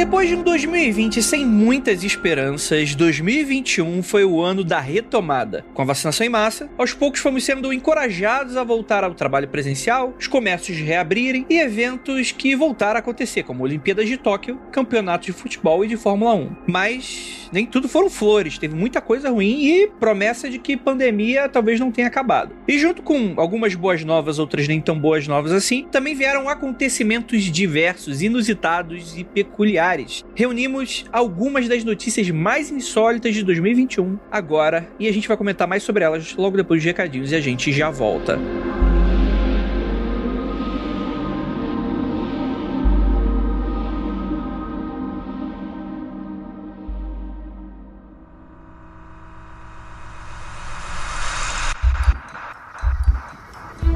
Depois de um 2020 sem muitas esperanças, 2021 foi o ano da retomada. Com a vacinação em massa, aos poucos fomos sendo encorajados a voltar ao trabalho presencial, os comércios reabrirem e eventos que voltaram a acontecer, como Olimpíadas de Tóquio, campeonatos de futebol e de Fórmula 1. Mas nem tudo foram flores, teve muita coisa ruim e promessa de que pandemia talvez não tenha acabado. E junto com algumas boas novas, outras nem tão boas novas assim, também vieram acontecimentos diversos, inusitados e peculiares Reunimos algumas das notícias mais insólitas de 2021 agora e a gente vai comentar mais sobre elas logo depois dos recadinhos e a gente já volta.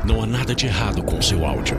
Não há nada de errado com seu áudio.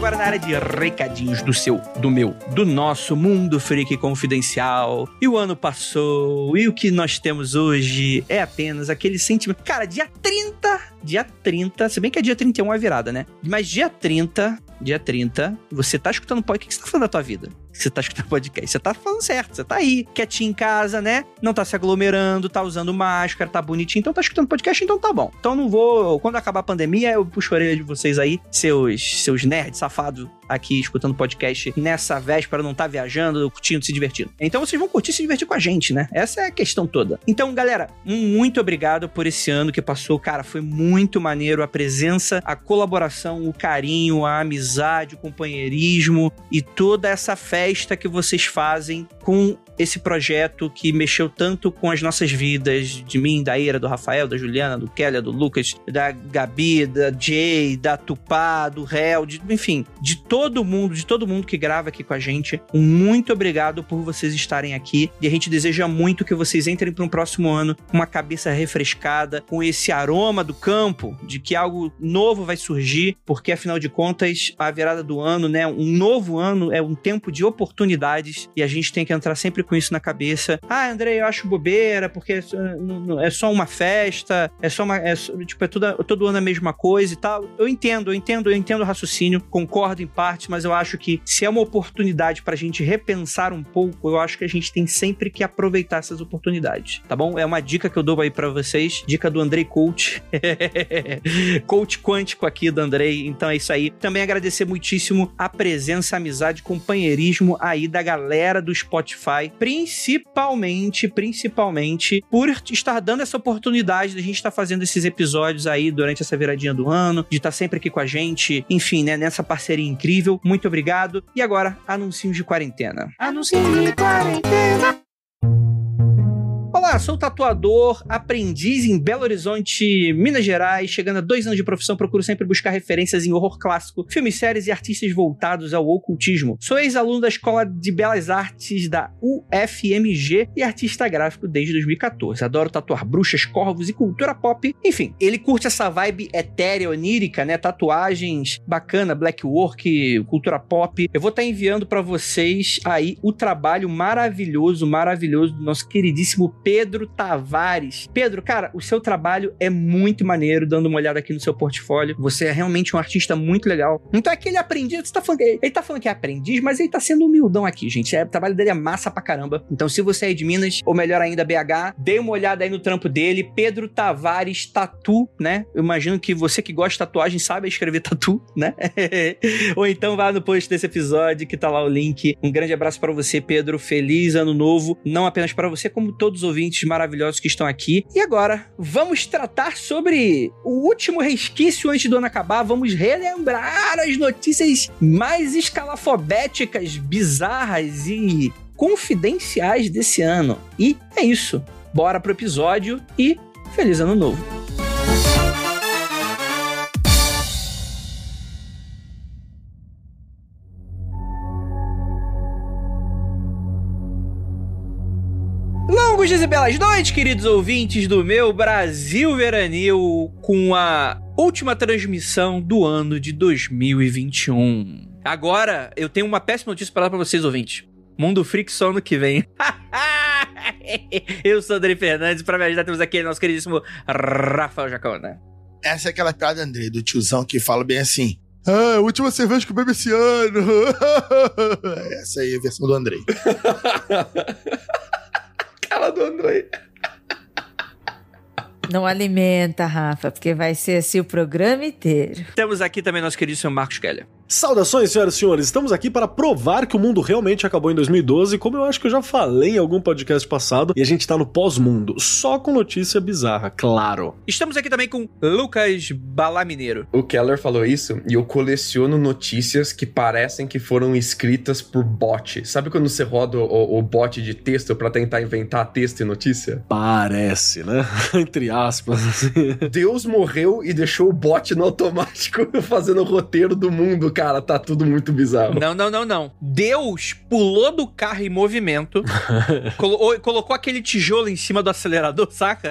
Agora na área de recadinhos do seu, do meu, do nosso mundo freak confidencial. E o ano passou, e o que nós temos hoje é apenas aquele sentimento. Cara, dia 30, dia 30, se bem que é dia 31 a virada, né? Mas dia 30, dia 30, você tá escutando o podcast, o que você tá falando da tua vida? Você tá escutando podcast, você tá falando certo, você tá aí, quietinho em casa, né? Não tá se aglomerando, tá usando máscara, tá bonitinho, então tá escutando podcast, então tá bom. Então não vou, quando acabar a pandemia, eu puxo a orelha de vocês aí, seus, seus nerds safados aqui escutando podcast nessa véspera, não tá viajando, curtindo, se divertindo. Então vocês vão curtir e se divertir com a gente, né? Essa é a questão toda. Então, galera, muito obrigado por esse ano que passou. Cara, foi muito maneiro a presença, a colaboração, o carinho, a amizade, o companheirismo e toda essa festa que vocês fazem com esse projeto que mexeu tanto com as nossas vidas, de mim, da Ira, do Rafael, da Juliana, do Kelly, do Lucas, da Gabi, da Jay, da Tupá, do de, enfim, de todo mundo, de todo mundo que grava aqui com a gente. Um muito obrigado por vocês estarem aqui e a gente deseja muito que vocês entrem para um próximo ano com uma cabeça refrescada, com esse aroma do campo, de que algo novo vai surgir, porque afinal de contas, a virada do ano, né, um novo ano é um tempo de oportunidades e a gente tem que entrar sempre com isso na cabeça. Ah, André, eu acho bobeira, porque é só uma festa, é só uma. É, tipo, é todo ano a mesma coisa e tal. Eu entendo, eu entendo, eu entendo o raciocínio, concordo em parte, mas eu acho que se é uma oportunidade pra gente repensar um pouco, eu acho que a gente tem sempre que aproveitar essas oportunidades, tá bom? É uma dica que eu dou aí para vocês, dica do Andrei Coach. coach quântico aqui do Andrei. Então é isso aí. Também agradecer muitíssimo a presença, a amizade, companheirismo aí da galera do Spotify, principalmente, principalmente por estar dando essa oportunidade de a gente estar fazendo esses episódios aí durante essa viradinha do ano, de estar sempre aqui com a gente, enfim, né, nessa parceria incrível. Muito obrigado. E agora, anúncios de quarentena. Anúncios de quarentena. Olá, sou tatuador, aprendiz em Belo Horizonte, Minas Gerais. Chegando a dois anos de profissão, procuro sempre buscar referências em horror clássico, filmes, séries e artistas voltados ao ocultismo. Sou ex-aluno da Escola de Belas Artes da UFMG e artista gráfico desde 2014. Adoro tatuar bruxas, corvos e cultura pop. Enfim, ele curte essa vibe etérea, onírica, né? Tatuagens bacana, black work, cultura pop. Eu vou estar tá enviando para vocês aí o trabalho maravilhoso, maravilhoso do nosso queridíssimo Pedro Tavares. Pedro, cara, o seu trabalho é muito maneiro, dando uma olhada aqui no seu portfólio. Você é realmente um artista muito legal. Então, aquele aprendiz, você tá falando, ele tá falando que é aprendiz, mas ele tá sendo humildão aqui, gente. É, o trabalho dele é massa pra caramba. Então, se você é de Minas, ou melhor ainda, BH, dê uma olhada aí no trampo dele. Pedro Tavares Tatu, né? Eu imagino que você que gosta de tatuagem sabe escrever tatu, né? ou então vá no post desse episódio que tá lá o link. Um grande abraço para você, Pedro. Feliz ano novo, não apenas para você, como todos os ouvintes ouvintes maravilhosos que estão aqui. E agora, vamos tratar sobre o último resquício antes do ano acabar. Vamos relembrar as notícias mais escalafobéticas, bizarras e confidenciais desse ano. E é isso. Bora pro episódio e feliz ano novo. Longos dias e belas noites, queridos ouvintes do meu Brasil Veranil, com a última transmissão do ano de 2021. Agora, eu tenho uma péssima notícia para dar pra vocês, ouvintes. Mundo Freak só ano que vem. eu sou o André Fernandes, pra me ajudar temos aqui nosso queridíssimo Rafael Jacona. Essa é aquela piada, André, do tiozão que fala bem assim. Ah, a última cerveja que eu bebo esse ano. Essa aí é a versão do Andrei. Cara do Andrei. Não alimenta, Rafa, porque vai ser assim o programa inteiro. Temos aqui também nosso queridíssimo Marcos Keller. Saudações, senhoras e senhores. Estamos aqui para provar que o mundo realmente acabou em 2012, como eu acho que eu já falei em algum podcast passado, e a gente tá no pós-mundo, só com notícia bizarra, claro. Estamos aqui também com Lucas Balamineiro. O Keller falou isso e eu coleciono notícias que parecem que foram escritas por bot. Sabe quando você roda o, o bot de texto para tentar inventar texto e notícia? Parece, né? Entre aspas. assim. Deus morreu e deixou o bot no automático fazendo o roteiro do mundo, cara. Tá tudo muito bizarro. Não, não, não, não. Deus pulou do carro em movimento, colo- colocou aquele tijolo em cima do acelerador, saca?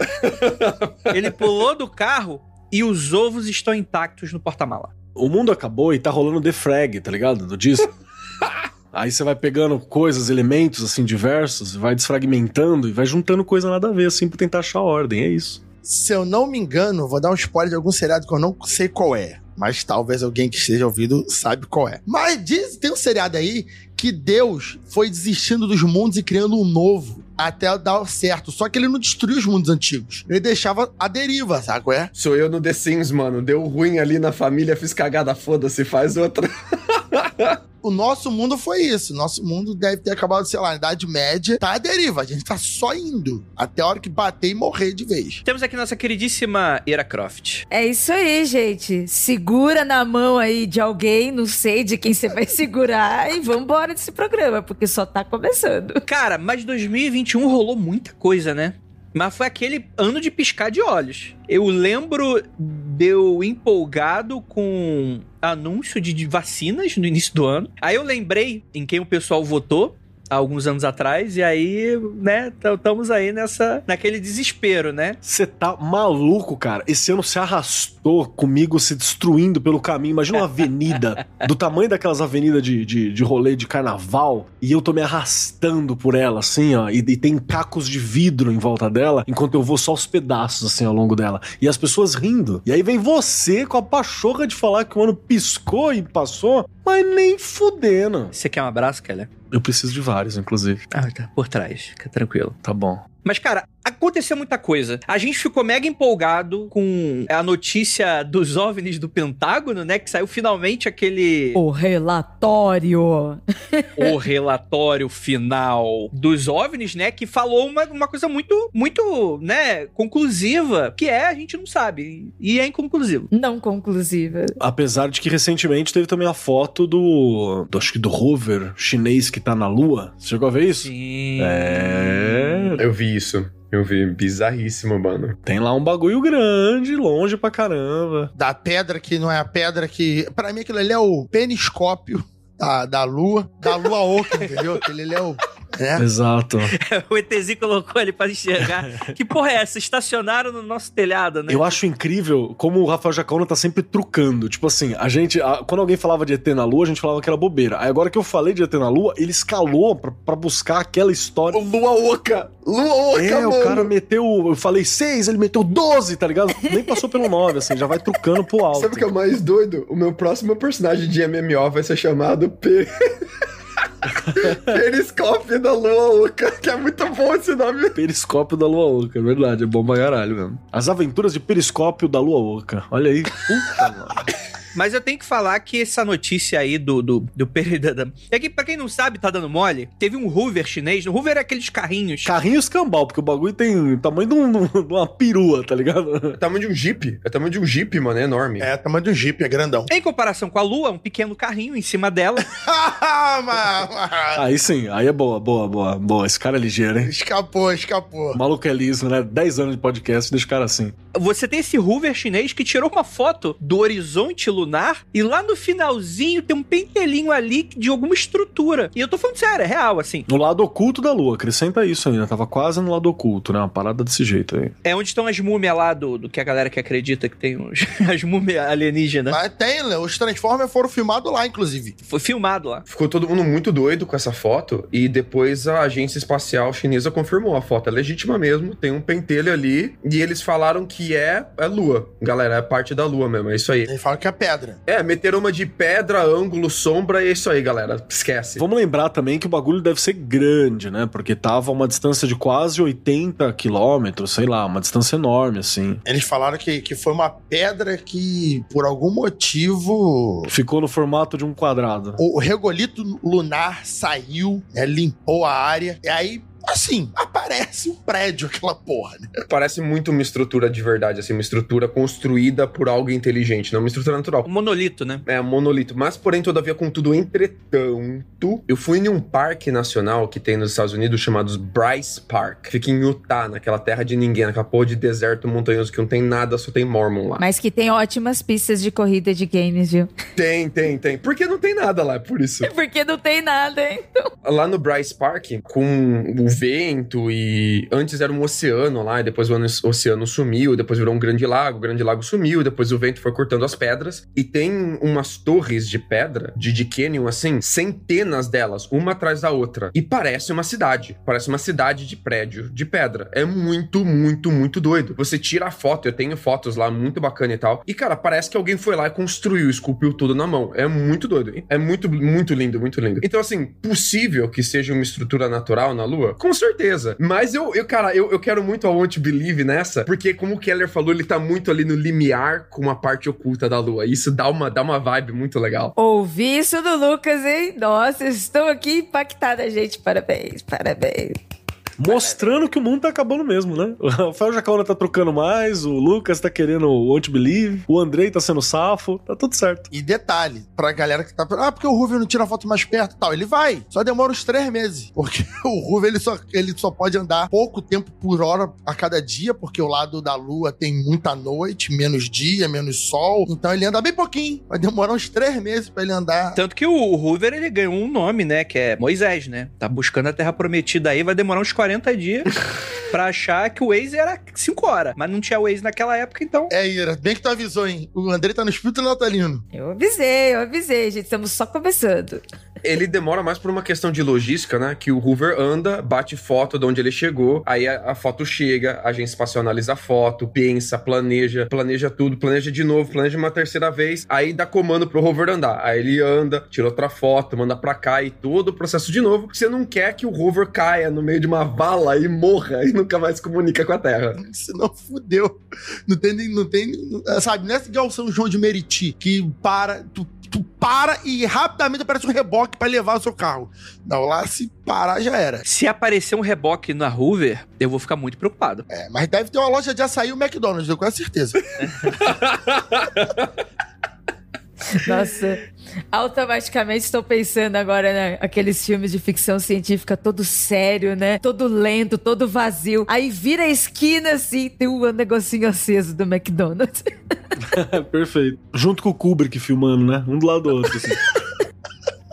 Ele pulou do carro e os ovos estão intactos no porta-mala. O mundo acabou e tá rolando defrag, tá ligado? Do disco. Aí você vai pegando coisas, elementos assim diversos, vai desfragmentando e vai juntando coisa nada a ver, assim, pra tentar achar a ordem. É isso. Se eu não me engano, vou dar um spoiler de algum seriado que eu não sei qual é. Mas talvez alguém que esteja ouvindo sabe qual é. Mas diz, tem um seriado aí que Deus foi desistindo dos mundos e criando um novo até dar certo. Só que ele não destruiu os mundos antigos. Ele deixava a deriva, sabe qual é? Sou eu no The Sims, mano. Deu ruim ali na família, fiz cagada, foda-se, faz outra. O nosso mundo foi isso. Nosso mundo deve ter acabado, sei lá, na Idade Média. Tá à deriva. A gente tá só indo. Até a hora que bater e morrer de vez. Temos aqui nossa queridíssima Era Croft. É isso aí, gente. Segura na mão aí de alguém, não sei de quem você vai segurar, e vambora desse programa, porque só tá começando. Cara, mas 2021 rolou muita coisa, né? Mas foi aquele ano de piscar de olhos. Eu lembro de eu empolgado com anúncio de de vacinas no início do ano. Aí eu lembrei em quem o pessoal votou há alguns anos atrás, e aí, né, estamos aí nessa, naquele desespero, né? Você tá maluco, cara. Esse ano se arrastou comigo se destruindo pelo caminho. Imagina uma avenida do tamanho daquelas avenidas de, de, de rolê de carnaval e eu tô me arrastando por ela, assim, ó. E, e tem cacos de vidro em volta dela, enquanto eu vou só os pedaços, assim, ao longo dela. E as pessoas rindo. E aí vem você com a pachorra de falar que o ano piscou e passou, mas nem fudendo. Você quer um abraço, Keller? Eu preciso de vários, inclusive. Ah, tá. Por trás. Fica tranquilo. Tá bom. Mas, cara, aconteceu muita coisa. A gente ficou mega empolgado com a notícia dos OVNIs do Pentágono, né? Que saiu finalmente aquele... O relatório. o relatório final dos OVNIs, né? Que falou uma, uma coisa muito, muito, né? Conclusiva, que é a gente não sabe. E é inconclusivo. Não conclusiva. Apesar de que recentemente teve também a foto do, do acho que do rover chinês que tá na lua. Você chegou a ver isso? Sim. É. Eu vi isso. Eu vi. Bizarríssimo, mano. Tem lá um bagulho grande, longe pra caramba. Da pedra que não é a pedra que. Pra mim, aquilo ali é o peniscópio da, da lua. Da lua oca, entendeu? Aquele ali é o. É. Exato. o ETZ colocou ali pra enxergar. que porra é essa? Estacionaram no nosso telhado, né? Eu acho incrível como o Rafael Jacauna tá sempre trucando. Tipo assim, a gente. a- quando alguém falava de ET na Lua, a gente falava que era bobeira. Aí agora que eu falei de ET na Lua, ele escalou pra, pra buscar aquela história. Lua Oca! Lua Oca, É, mano! o cara meteu. Eu falei seis, ele meteu 12, tá ligado? Nem passou pelo 9, assim, já vai trucando pro alto. Sabe o que é o mais doido? O meu próximo personagem de MMO vai ser chamado Pe... Periscópio da Lua Oca, que é muito bom esse nome. Periscópio da Lua Oca, é verdade, é bom pra caralho mesmo. As aventuras de periscópio da Lua Oca. Olha aí. Puta, mano. Mas eu tenho que falar que essa notícia aí do, do, do perda da... É que, pra quem não sabe, tá dando mole, teve um Hoover chinês. O Hoover é aqueles carrinhos. Carrinho escambau, porque o bagulho tem o tamanho de, um- de uma perua, tá ligado? É o tamanho de um Jeep. É o tamanho de um Jeep, mano, é enorme. É, tamanho de um Jeep, é grandão. Em comparação com a Lua, um pequeno carrinho em cima dela. Mas- Aí sim, aí é boa, boa, boa, boa. Esse cara é ligeiro, hein? escapou, escapou. O maluco é liso, né? 10 anos de podcast, deixa o cara assim. Você tem esse Hoover chinês que tirou uma foto do horizonte lunar lunar e lá no finalzinho tem um pentelinho ali de alguma estrutura. E eu tô falando sério, é real, assim. No lado oculto da lua, acrescenta isso ainda. Tava quase no lado oculto, né? Uma parada desse jeito aí. É onde estão as múmias lá do, do que a galera que acredita que tem os, as múmias alienígenas. Mas tem, né? Os Transformers foram filmados lá, inclusive. Foi filmado lá. Ficou todo mundo muito doido com essa foto e depois a agência espacial chinesa confirmou a foto é legítima mesmo, tem um pentelho ali e eles falaram que é, é lua. Galera, é parte da lua mesmo, é isso aí. Eles falam que é pedra. É, meteram uma de pedra, ângulo, sombra, é isso aí, galera. Esquece. Vamos lembrar também que o bagulho deve ser grande, né? Porque tava uma distância de quase 80 quilômetros, sei lá, uma distância enorme, assim. Eles falaram que, que foi uma pedra que, por algum motivo, Ficou no formato de um quadrado. o regolito lunar saiu, né, limpou a área. E aí, assim, aparece um prédio, aquela porra, né? Parece muito uma estrutura de verdade, assim, uma estrutura construída por algo inteligente, não uma estrutura natural. Um monolito, né? É, um monolito. Mas, porém, todavia, contudo, entretanto, eu fui em um parque nacional que tem nos Estados Unidos chamado Bryce Park. Fica em Utah, naquela terra de ninguém, naquela porra de deserto montanhoso que não tem nada, só tem Mormon lá. Mas que tem ótimas pistas de corrida de games, viu? Tem, tem, tem. Porque não tem nada lá, é por isso. Porque não tem nada, hein? Lá no Bryce Park, com o vento e. Antes era um oceano lá, e depois o ano- oceano sumiu, depois virou um grande lago, o grande lago sumiu, depois o vento foi cortando as pedras. E tem umas torres de pedra, de, de Canyon, assim, centenas delas, uma atrás da outra. E parece uma cidade. Parece uma cidade de prédio de pedra. É muito, muito, muito doido. Você tira a foto, eu tenho fotos lá, muito bacana e tal. E, cara, parece que alguém foi lá e construiu, esculpiu tudo na mão. É muito doido. É muito, muito lindo, muito lindo. Então, assim, possível que seja uma estrutura natural na Lua? Com certeza. Mas eu, eu cara, eu, eu quero muito a Want Believe nessa, porque, como o Keller falou, ele tá muito ali no limiar com a parte oculta da Lua. Isso dá uma, dá uma vibe muito legal. Ouvi isso do Lucas, hein? Nossa, estou aqui impactada, gente. Parabéns, parabéns. Mostrando que o mundo tá acabando mesmo, né? O Rafael Jacaúna tá trocando mais, o Lucas tá querendo o Won't Believe, o Andrei tá sendo safo, tá tudo certo. E detalhe, pra galera que tá. Ah, porque o Ruven não tira a foto mais perto e tal. Ele vai. Só demora uns três meses. Porque o Ruven ele só, ele só pode andar pouco tempo por hora a cada dia, porque o lado da lua tem muita noite, menos dia, menos sol. Então ele anda bem pouquinho. Vai demorar uns três meses pra ele andar. Tanto que o Hoover, ele ganhou um nome, né? Que é Moisés, né? Tá buscando a Terra Prometida aí, vai demorar uns 40 dias pra achar que o Waze era 5 horas. Mas não tinha Waze naquela época, então... É, Ira, bem que tu avisou, hein? O André tá no espírito natalino. Eu avisei, eu avisei, gente. Estamos só começando. Ele demora mais por uma questão de logística, né? Que o Hoover anda, bate foto de onde ele chegou, aí a, a foto chega, a agência espacial analisa a foto, pensa, planeja, planeja tudo, planeja de novo, planeja uma terceira vez, aí dá comando pro Hoover andar. Aí ele anda, tira outra foto, manda pra cá e todo o processo de novo. Você não quer que o Hoover caia no meio de uma vala e morra e nunca mais se comunica com a Terra. Senão fudeu. Não tem nem. Não tem, sabe, não é igual São João de Meriti, que para. Tu, tu para e rapidamente aparece um reboque pra levar o seu carro. Não, lá se parar já era. Se aparecer um reboque na Hoover, eu vou ficar muito preocupado. É, mas deve ter uma loja de açaí e o McDonald's, eu com certeza. Nossa, automaticamente estou pensando agora né, aqueles filmes de ficção científica todo sério, né? Todo lento, todo vazio. Aí vira a esquina assim, tem um negocinho aceso do McDonald's. Perfeito. Junto com o Kubrick filmando, né? Um do lado do outro, assim.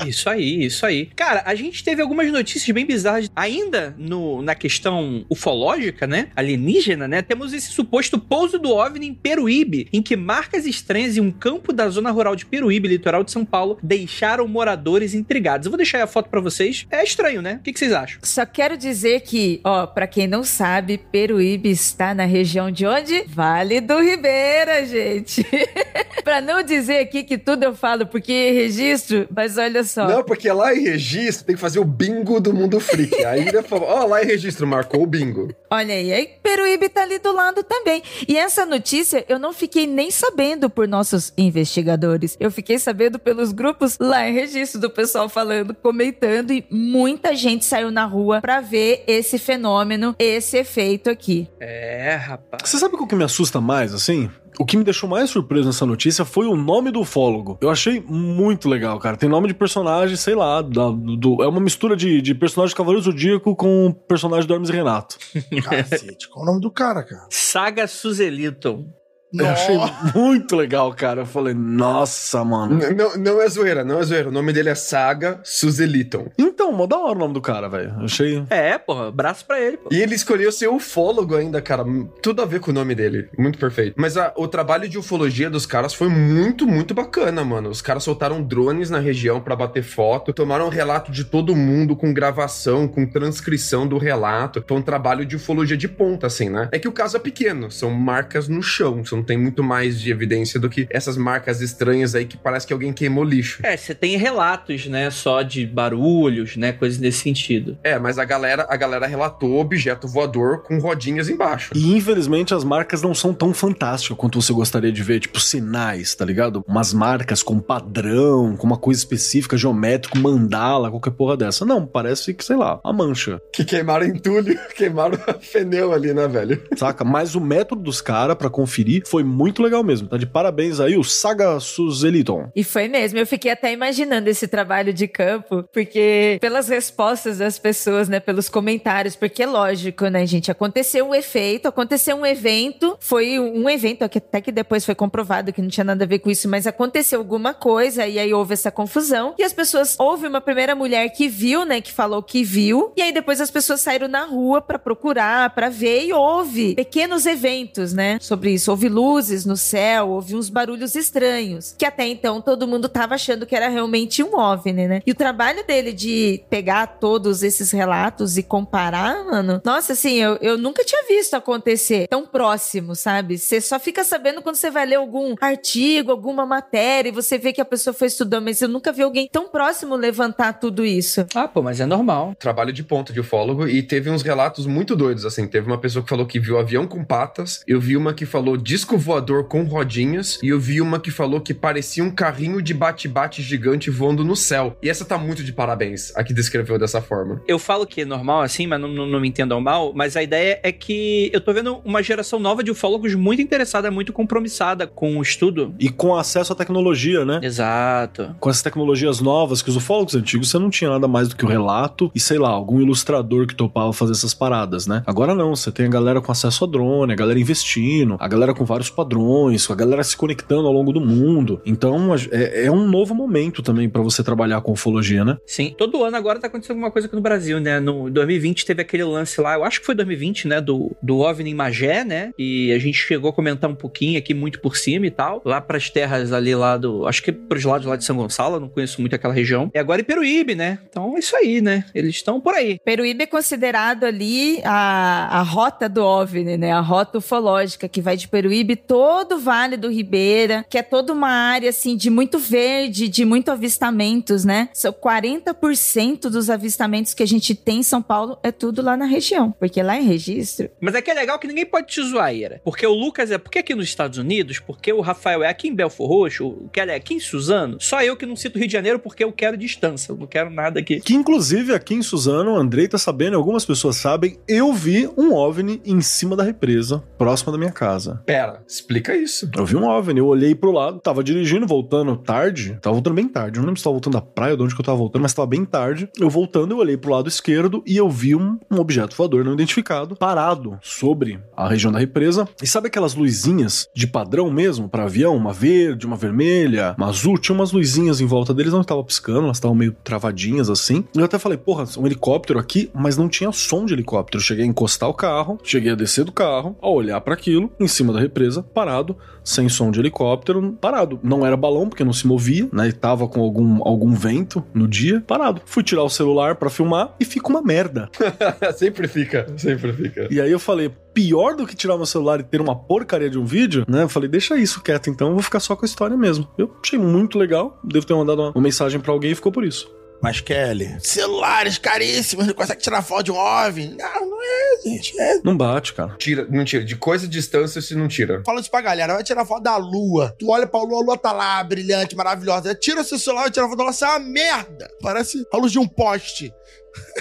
Isso aí, isso aí. Cara, a gente teve algumas notícias bem bizarras. Ainda no, na questão ufológica, né? Alienígena, né? Temos esse suposto pouso do OVNI em Peruíbe, em que marcas estranhas em um campo da zona rural de Peruíbe, litoral de São Paulo, deixaram moradores intrigados. Eu vou deixar a foto pra vocês. É estranho, né? O que, que vocês acham? Só quero dizer que, ó, pra quem não sabe, Peruíbe está na região de onde? Vale do Ribeira, gente. pra não dizer aqui que tudo eu falo porque registro, mas olha só. Não, porque lá em registro tem que fazer o bingo do mundo freak. Aí ele falou, ó, lá em registro marcou o bingo. Olha aí, aí Peruíbe tá ali do lado também. E essa notícia eu não fiquei nem sabendo por nossos investigadores. Eu fiquei sabendo pelos grupos lá em registro do pessoal falando, comentando e muita gente saiu na rua pra ver esse fenômeno, esse efeito aqui. É, rapaz. Você sabe o que me assusta mais, assim? O que me deixou mais surpreso nessa notícia foi o nome do ufólogo. Eu achei muito legal, cara. Tem nome de personagem, sei lá, da- do, do- é uma mistura de, de personagem de Cavaleiro Zodíaco com personagem do Hermes Renato. Cacete, qual o nome do cara, cara? Saga Suzeliton. Eu achei muito legal, cara. Eu falei, nossa, mano. N- Não, não é zoeira, não é zoeira. O nome dele é Saga Suzeliton. Então, mó da hora o nome do cara, velho. Achei. É, porra, braço pra ele, pô. E ele escolheu ser ufólogo ainda, cara. Tudo a ver com o nome dele. Muito perfeito. Mas a- o trabalho de ufologia dos caras foi muito, muito bacana, mano. Os caras soltaram drones na região pra bater foto, tomaram relato de todo mundo com gravação, com transcrição do relato. Foi um trabalho de ufologia de ponta, assim, né? É que o caso é pequeno, são marcas no chão. Você não tem muito mais de evidência do que essas marcas estranhas aí que parece que alguém queimou lixo. É, você tem relatos, né, só de barulhos, né, coisas nesse sentido. É, mas a galera, a galera relatou objeto voador com rodinhas embaixo. E infelizmente as marcas não são tão fantásticas quanto você gostaria de ver, tipo sinais, tá ligado? Umas marcas com padrão, com uma coisa específica, geométrico, mandala, qualquer porra dessa. Não, parece que, sei lá, a mancha, Que queimaram entulho, queimaram pneu ali, né, velho? saca? Mas o método dos caras pra conferir foi muito legal mesmo. Tá de parabéns aí o Saga Suzeliton. E foi mesmo, eu fiquei até imaginando esse trabalho de campo, porque pelas respostas das pessoas, né, pelos comentários, porque é lógico, né, gente, aconteceu um efeito, aconteceu um evento, foi um evento até que depois foi comprovado que não tinha nada a ver com isso, mas aconteceu alguma coisa e aí houve essa confusão e as pessoas, houve uma primeira mulher que viu, né, que falou que viu, e aí depois as pessoas saíram na rua pra procurar, pra ver e houve pequenos eventos, né, sobre isso, houve luzes no céu, houve uns barulhos estranhos, que até então todo mundo tava achando que era realmente um OVNI, né? E o trabalho dele de pegar todos esses relatos e comparar, mano, nossa, assim, eu, eu nunca tinha visto acontecer tão próximo, sabe? Você só fica sabendo quando você vai ler algum artigo, alguma matéria, e você vê que a pessoa foi estudando, mas eu nunca vi alguém tão próximo levantar tudo isso. Ah, pô, mas é normal. Trabalho de ponta de ufólogo e teve uns relatos muito doidos, assim. Teve uma pessoa que falou que viu avião com patas, eu vi uma que falou disco voador com rodinhas, e eu vi uma que falou que parecia um carrinho de bate-bate gigante voando no céu. E essa tá muito de parabéns, a que descreveu dessa forma. Eu falo que é normal assim, mas não, não, não me entendam mal, mas a ideia é que eu tô vendo uma geração nova de ufólogos muito interessada, muito compromissada com o estudo. E com acesso à tecnologia, né? Exato. Com essas tecnologias novas, que os ufólogos antigos você não tinha nada mais do que o relato e, sei lá, algum ilustrador que topava fazer essas paradas, né? Agora não, você tem a galera com acesso a drone, a galera investindo, a galera com vários padrões, a galera se conectando ao longo do mundo. Então é, é um novo momento também pra você trabalhar com ufologia, né? Sim. Todo ano agora tá acontecendo alguma coisa aqui no Brasil, né? No 2020 teve aquele lance lá, eu acho que foi 2020, né? Do, do OVNI em Magé, né? E a gente chegou a comentar um pouquinho aqui, muito por cima e tal. Lá pras terras ali lá do. Acho que pros lados lá de São Gonçalo, eu não conheço muito aquela região. E agora em Peruíbe, né? Então é isso aí, né? Eles estão por aí. Peruíbe é considerado ali a, a rota do OVNI, né? A rota ufológica que vai de Peruíbe todo o Vale do Ribeira, que é toda uma área assim de muito verde, de muito avistamentos, né? São 40% dos avistamentos que a gente tem em São Paulo é tudo lá na região, porque lá em registro. Mas é que é legal que ninguém pode te zoar, Ira. Porque o Lucas é porque aqui nos Estados Unidos, porque o Rafael é aqui em Belfor Roxo, o Kelly é aqui em Suzano. Só eu que não cito Rio de Janeiro porque eu quero distância. Eu não quero nada aqui. Que inclusive aqui em Suzano, o Andrei tá sabendo, algumas pessoas sabem, eu vi um OVNI em cima da represa, próxima da minha casa. Pera, explica isso. Eu vi um OVNI, eu olhei pro lado, tava dirigindo, voltando tarde, tava voltando bem tarde, eu não lembro se tava voltando da praia ou de onde que eu tava voltando, mas tava bem tarde. Eu voltando, eu olhei pro lado esquerdo e eu vi um, um objeto voador não identificado parado sobre a região da represa. E sabe aquelas luzinhas de padrão mesmo para avião? Uma verde, uma vermelha, uma azul? Tinha umas luzinhas em volta deles, não estavam piscando, elas estavam meio travadinhas assim. Eu até falei, porra, um helicóptero aqui, mas não tinha som de helicóptero. Cheguei a encostar o carro, cheguei a descer do carro, a olhar para aquilo, em cima da represa, parado, sem som de helicóptero, parado. Não era balão, porque não se movia, né? E tava com algum, algum vento no dia, parado. Fui tirar o celular para filmar e fica uma merda. sempre fica, sempre fica. E aí eu falei, pior do que tirar meu celular e ter uma porcaria de um vídeo, né? Eu falei, deixa isso quieto, então eu vou ficar só com a história mesmo. Eu achei muito legal, devo ter mandado uma, uma mensagem para alguém e ficou por isso. Mas, Kelly, celulares caríssimos, não consegue tirar foto de um OVNI. Não, não é, gente. É. Não bate, cara. Tira, não tira. De coisa de distância se não tira. Fala isso pra galera, vai tirar foto da lua. Tu olha pra lua, a lua tá lá, brilhante, maravilhosa. Tira seu celular e tira foto da lua, isso é uma merda. Parece a luz de um poste.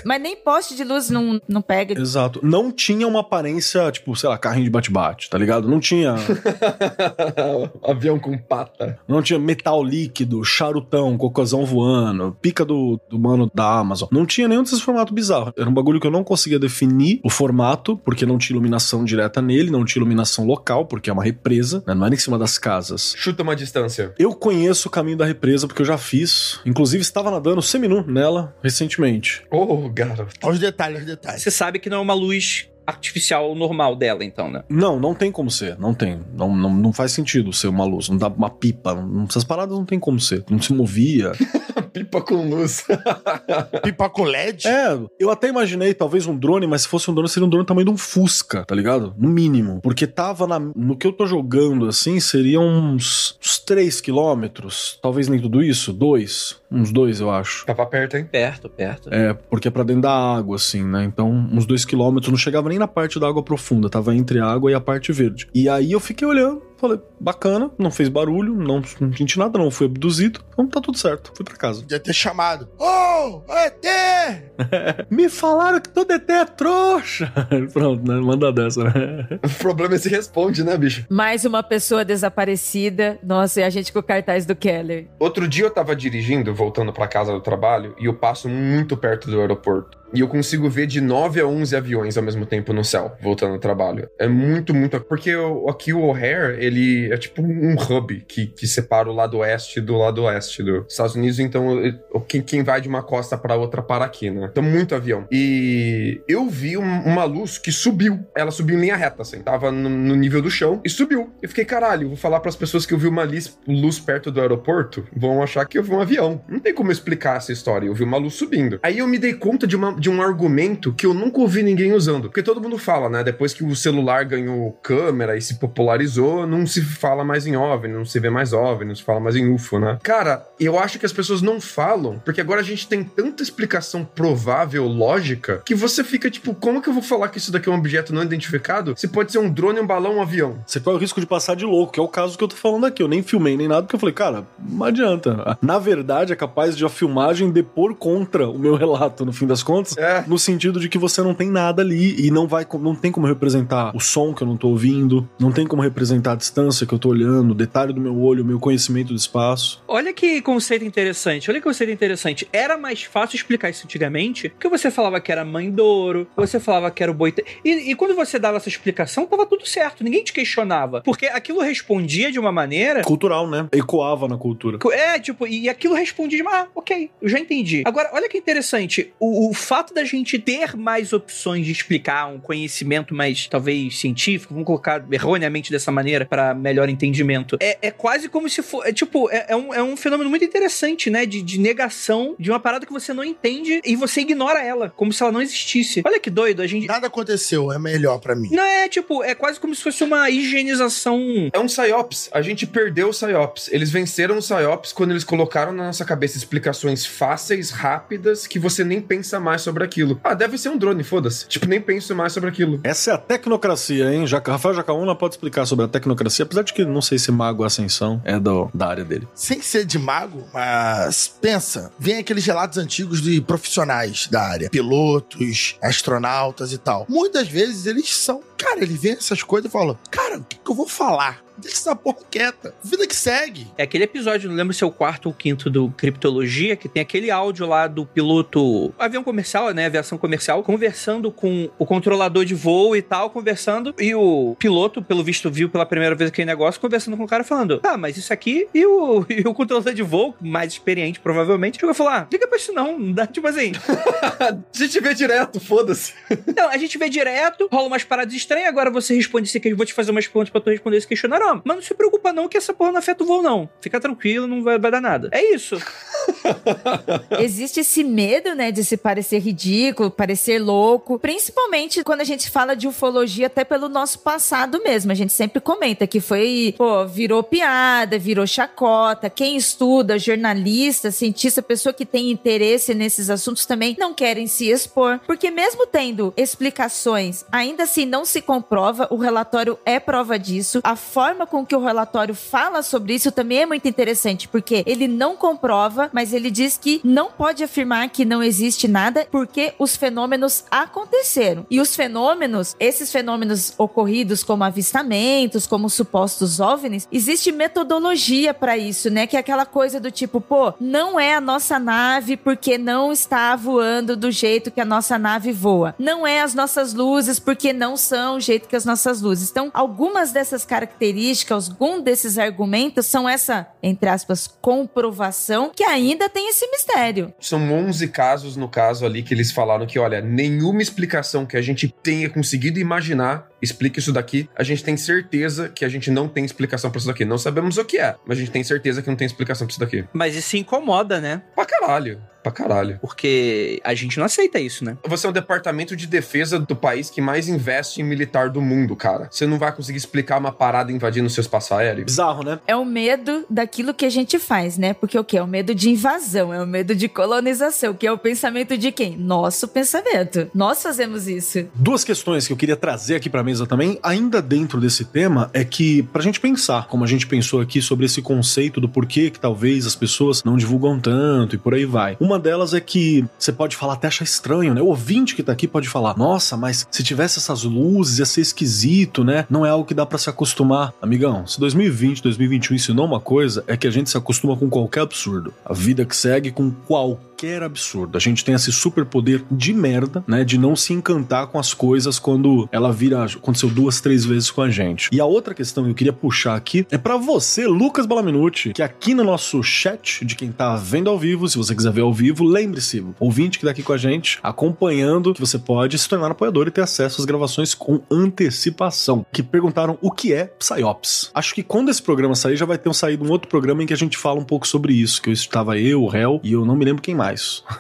Mas nem poste de luz não, não pega. Exato. Não tinha uma aparência, tipo, sei lá, carrinho de bate-bate, tá ligado? Não tinha. Avião com pata. Não tinha metal líquido, charutão, cocôzão voando, pica do, do mano da Amazon. Não tinha nenhum desses formatos bizarros. Era um bagulho que eu não conseguia definir o formato, porque não tinha iluminação direta nele, não tinha iluminação local, porque é uma represa, né? não era em cima das casas. Chuta uma distância. Eu conheço o caminho da represa porque eu já fiz. Inclusive, estava nadando seminu nela recentemente. Ô, garoto. Olha os detalhes, os detalhes. Você sabe que não é uma luz artificial normal dela, então, né? Não, não tem como ser. Não tem. Não, não, não faz sentido ser uma luz. Não dá uma pipa. Não, essas paradas não tem como ser. Não se movia. Pipa com luz. Pipa com LED? É, eu até imaginei talvez um drone, mas se fosse um drone, seria um drone do tamanho de um Fusca, tá ligado? No mínimo. Porque tava na- no que eu tô jogando, assim, seriam uns, uns 3 quilômetros. Talvez nem tudo isso. Dois. Uns dois, eu acho. Tava perto, hein? Perto, perto. É, porque é pra dentro da água, assim, né? Então, uns dois quilômetros, não chegava nem na parte da água profunda, tava entre a água e a parte verde. E aí eu fiquei olhando, falei, bacana, não fez barulho, não, não senti nada, não fui abduzido, então tá tudo certo, fui pra casa. Podia ter chamado. Ô, oh, ET! Me falaram que todo ET é trouxa! Pronto, né? Manda dessa, né? O problema é se responde, né, bicho? Mais uma pessoa desaparecida. Nossa, e a gente com o cartaz do Keller. Outro dia eu tava dirigindo, voltando pra casa do trabalho, e eu passo muito perto do aeroporto. E eu consigo ver de 9 a 11 aviões ao mesmo tempo no céu, voltando ao trabalho. É muito, muito. Porque aqui o O'Hare, ele é tipo um hub que, que separa o lado oeste do lado oeste dos Estados Unidos. Então, quem, quem vai de uma costa pra outra para aqui, né? Então, muito avião. E eu vi um- uma luz que subiu. Ela subiu em linha reta, assim. Tava no, no nível do chão e subiu. Eu fiquei, caralho, vou falar pras pessoas que eu vi uma luz perto do aeroporto, vão achar que eu vi um avião. Não tem como explicar essa história. Eu vi uma luz subindo. Aí eu me dei conta de, uma- de um argumento que eu nunca ouvi ninguém usando. Porque todo mundo fala, né? Depois que o celular ganhou câmera e se popularizou, não se fala mais em OVNI, não se vê mais OVNI, não se fala mais em UFO, né? Cara, eu acho que as pessoas não falam, porque agora a gente tem tanta explicação provável, lógica, que você fica tipo, como que eu vou falar que isso daqui é um objeto não identificado? Se pode ser um drone, um balão, um avião. Você corre o risco de passar de louco, que é o caso que eu tô falando aqui. Eu nem filmei nem nada, porque eu falei, cara, não adianta. Na verdade, é capaz de a filmagem depor contra o meu relato, no fim das contas. É. No sentido de que você não tem nada ali e não vai, não tem como representar o som que eu não tô ouvindo, não tem como representar distância que eu tô olhando, o detalhe do meu olho, o meu conhecimento do espaço. Olha que conceito interessante, olha que conceito interessante. Era mais fácil explicar isso antigamente, porque você falava que era mãe Douro, você falava que era o boi. E, e quando você dava essa explicação, tava tudo certo, ninguém te questionava. Porque aquilo respondia de uma maneira. Cultural, né? Ecoava na cultura. É, tipo, e aquilo respondia de uma. Ah, ok, eu já entendi. Agora, olha que interessante. O, o fato da gente ter mais opções de explicar um conhecimento mais, talvez, científico, vamos colocar erroneamente dessa maneira para melhor entendimento, é, é quase como se for. É, tipo, é, é um, é um fenômeno muito interessante, né? De, de negação de uma parada que você não entende e você ignora ela, como se ela não existisse. Olha que doido, a gente. Nada aconteceu, é melhor pra mim. Não é, tipo, é quase como se fosse uma higienização. É um PSYOPS. A gente perdeu o PSYOPS. Eles venceram o PSYOPS quando eles colocaram na nossa cabeça explicações fáceis, rápidas, que você nem pensa mais sobre aquilo. Ah, deve ser um drone, foda-se. Tipo, nem penso mais sobre aquilo. Essa é a tecnocracia, hein? Rafael Jacaúna pode explicar sobre a tecnocracia, apesar de que não sei se Mago Ascensão é do, da área dele. Sem ser de mago, mas pensa, vem aqueles relatos antigos de profissionais da área, pilotos, astronautas e tal. Muitas vezes eles são, cara, eles veem essas coisas e falam, cara, o que, que eu vou falar? Deixa essa porra quieta. Vida que segue. É aquele episódio, não lembro se é o quarto ou quinto do Criptologia, que tem aquele áudio lá do piloto, avião comercial, né, aviação comercial, conversando com o controlador de voo e tal, conversando, e o piloto, pelo visto, viu pela primeira vez aquele negócio, conversando com o cara, falando, ah, mas isso aqui, e o, e o controlador de voo, mais experiente, provavelmente, chegou a falar, ah, liga pra isso não, não dá, tipo assim, A gente vê direto, foda-se. não, a gente vê direto, rola umas paradas estranhas, agora você responde isso aqui, eu vou te fazer umas perguntas pra tu responder esse questionário, Mas não se preocupa não que essa porra não afeta o voo não, fica tranquilo, não vai, vai dar nada. É isso. Existe esse medo, né, de se parecer ridículo, parecer louco, principalmente quando a gente fala de ufologia até pelo nosso passado mesmo. A gente sempre comenta que foi, pô, virou piada, virou chacota. Quem estuda, jornalista, cientista, pessoa que tem interesse nesses assuntos também não querem se expor, porque mesmo tendo explicações, ainda assim não se comprova, o relatório é prova disso. A forma com que o relatório fala sobre isso também é muito interessante, porque ele não comprova, mas ele diz que não pode afirmar que não existe nada porque os fenômenos aconteceram. E os fenômenos, esses fenômenos ocorridos como avistamentos, como supostos OVNIs, existe metodologia para isso, né? Que é aquela coisa do tipo, pô, não é a nossa nave porque não está voando do jeito que a nossa nave voa. Não é as nossas luzes porque não são o jeito que as nossas luzes. Então, algumas dessas características, algum desses argumentos são essa, entre aspas, comprovação que ainda tem esse mistério. São 11 casos no caso ali que eles falaram que, olha, nenhuma explicação que a gente tenha conseguido imaginar explica isso daqui. A gente tem certeza que a gente não tem explicação pra isso daqui. Não sabemos o que é, mas a gente tem certeza que não tem explicação pra isso daqui. Mas isso incomoda, né? Pra caralho. Pra caralho. Porque a gente não aceita isso, né? Você é o departamento de defesa do país que mais investe em militar do mundo, cara. Você não vai conseguir explicar uma parada invadindo seu espaço aéreo? Bizarro, né? É o medo daquilo que a gente faz, né? Porque o que? É o medo de invasão, é o medo de colonização, que é o pensamento de quem? Nosso pensamento. Nós fazemos isso. Duas questões que eu queria trazer aqui pra mesa também, ainda dentro desse tema, é que pra gente pensar, como a gente pensou aqui sobre esse conceito do porquê que talvez as pessoas não divulgam tanto e por aí vai. Uma delas é que você pode falar até achar estranho, né? O ouvinte que tá aqui pode falar: "Nossa, mas se tivesse essas luzes ia ser esquisito, né? Não é algo que dá pra se acostumar". Amigão, se 2020, 2021 ensinou uma coisa, é que a gente se acostuma com qualquer absurdo. A vida que segue com qualquer absurdo. A gente tem esse superpoder de merda, né? De não se encantar com as coisas quando ela vira. Aconteceu duas, três vezes com a gente. E a outra questão que eu queria puxar aqui é pra você, Lucas Balaminuti, que aqui no nosso chat de quem tá vendo ao vivo, se você quiser ver ao vivo, lembre-se, ouvinte que tá aqui com a gente, acompanhando, que você pode se tornar apoiador e ter acesso às gravações com antecipação. Que perguntaram o que é Psyops. Acho que quando esse programa sair, já vai ter saído um outro programa em que a gente fala um pouco sobre isso. Que eu estava eu, o réu, e eu não me lembro quem mais.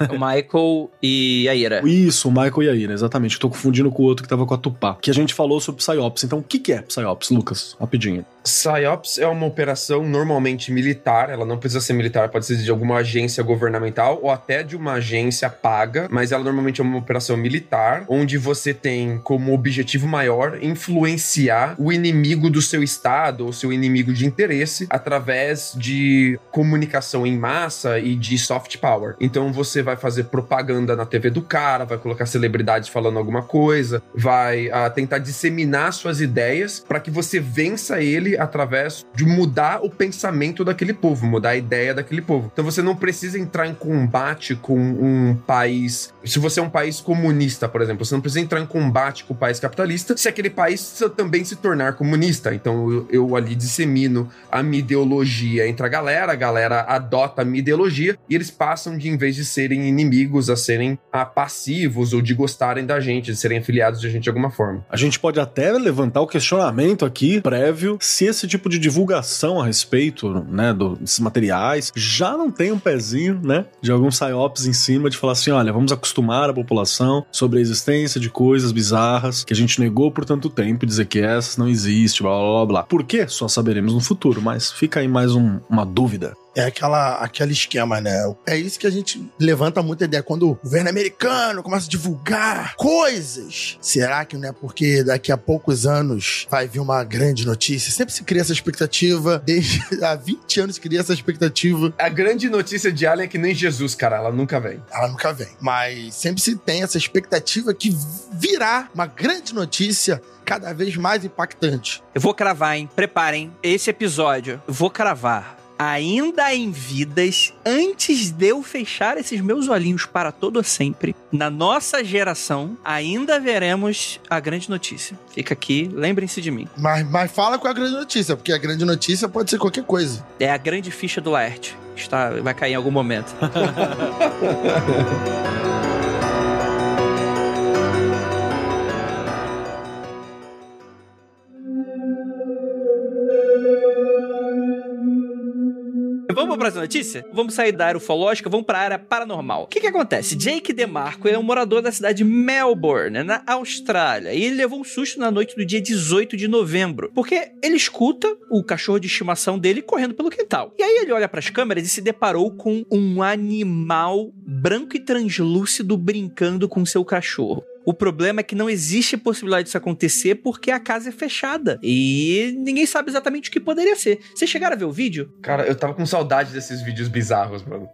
O Michael e a Ira. Isso, o Michael e a Ira, exatamente. Tô confundindo com o outro que tava com a Tupá. Que a gente falou sobre Psyops. Então, o que, que é Psyops, Lucas? Rapidinho. PSYOPS é uma operação normalmente militar, ela não precisa ser militar, pode ser de alguma agência governamental ou até de uma agência paga, mas ela normalmente é uma operação militar, onde você tem como objetivo maior influenciar o inimigo do seu estado ou seu inimigo de interesse através de comunicação em massa e de soft power. Então você vai fazer propaganda na TV do cara, vai colocar celebridades falando alguma coisa, vai ah, tentar disseminar suas ideias para que você vença ele através de mudar o pensamento daquele povo, mudar a ideia daquele povo. Então você não precisa entrar em combate com um país. Se você é um país comunista, por exemplo, você não precisa entrar em combate com o país capitalista se aquele país também se tornar comunista. Então eu, eu ali dissemino a minha ideologia entre a galera, a galera adota a minha ideologia e eles passam de, em vez de serem inimigos, a serem ah, passivos ou de gostarem da gente, de serem afiliados de a gente de alguma forma. A gente pode até levantar o questionamento aqui, prévio, se esse tipo de divulgação a respeito, né, do- desses materiais já não tem um pezinho, né, de alguns psyops em cima de falar assim, olha, vamos acostumar a população sobre a existência de coisas bizarras que a gente negou por tanto tempo e dizer que essas não existem, blá blá blá. Por quê? Só saberemos no futuro, mas fica aí mais um- uma dúvida. É aquela, aquele esquema, né? É isso que a gente levanta muita ideia. Quando o governo americano começa a divulgar coisas, será que não é porque daqui a poucos anos vai vir uma grande notícia? Sempre se cria essa expectativa, desde há 20 anos se cria essa expectativa. A grande notícia de Alien é que nem Jesus, cara, ela nunca vem. Ela nunca vem. Mas sempre se tem essa expectativa que virá uma grande notícia cada vez mais impactante. Eu vou cravar, hein? Preparem esse episódio. Eu vou cravar. Ainda em vidas, antes de eu fechar esses meus olhinhos para todo sempre, na nossa geração, ainda veremos a grande notícia. Fica aqui, lembrem-se de mim. Mas, mas fala com a grande notícia, porque a grande notícia pode ser qualquer coisa. É a grande ficha do Laerte. Está, vai cair em algum momento. Vamos para a próxima notícia? Vamos sair da área ufológica, vamos para a área paranormal. O que que acontece? Jake DeMarco é um morador da cidade de Melbourne, na Austrália, e ele levou um susto na noite do dia 18 de novembro, porque ele escuta o cachorro de estimação dele correndo pelo quintal. E aí ele olha para as câmeras e se deparou com um animal branco e translúcido brincando com seu cachorro. O problema é que não existe possibilidade disso acontecer porque a casa é fechada. E ninguém sabe exatamente o que poderia ser. Vocês chegaram a ver o vídeo? Cara, eu tava com saudade desses vídeos bizarros, mano.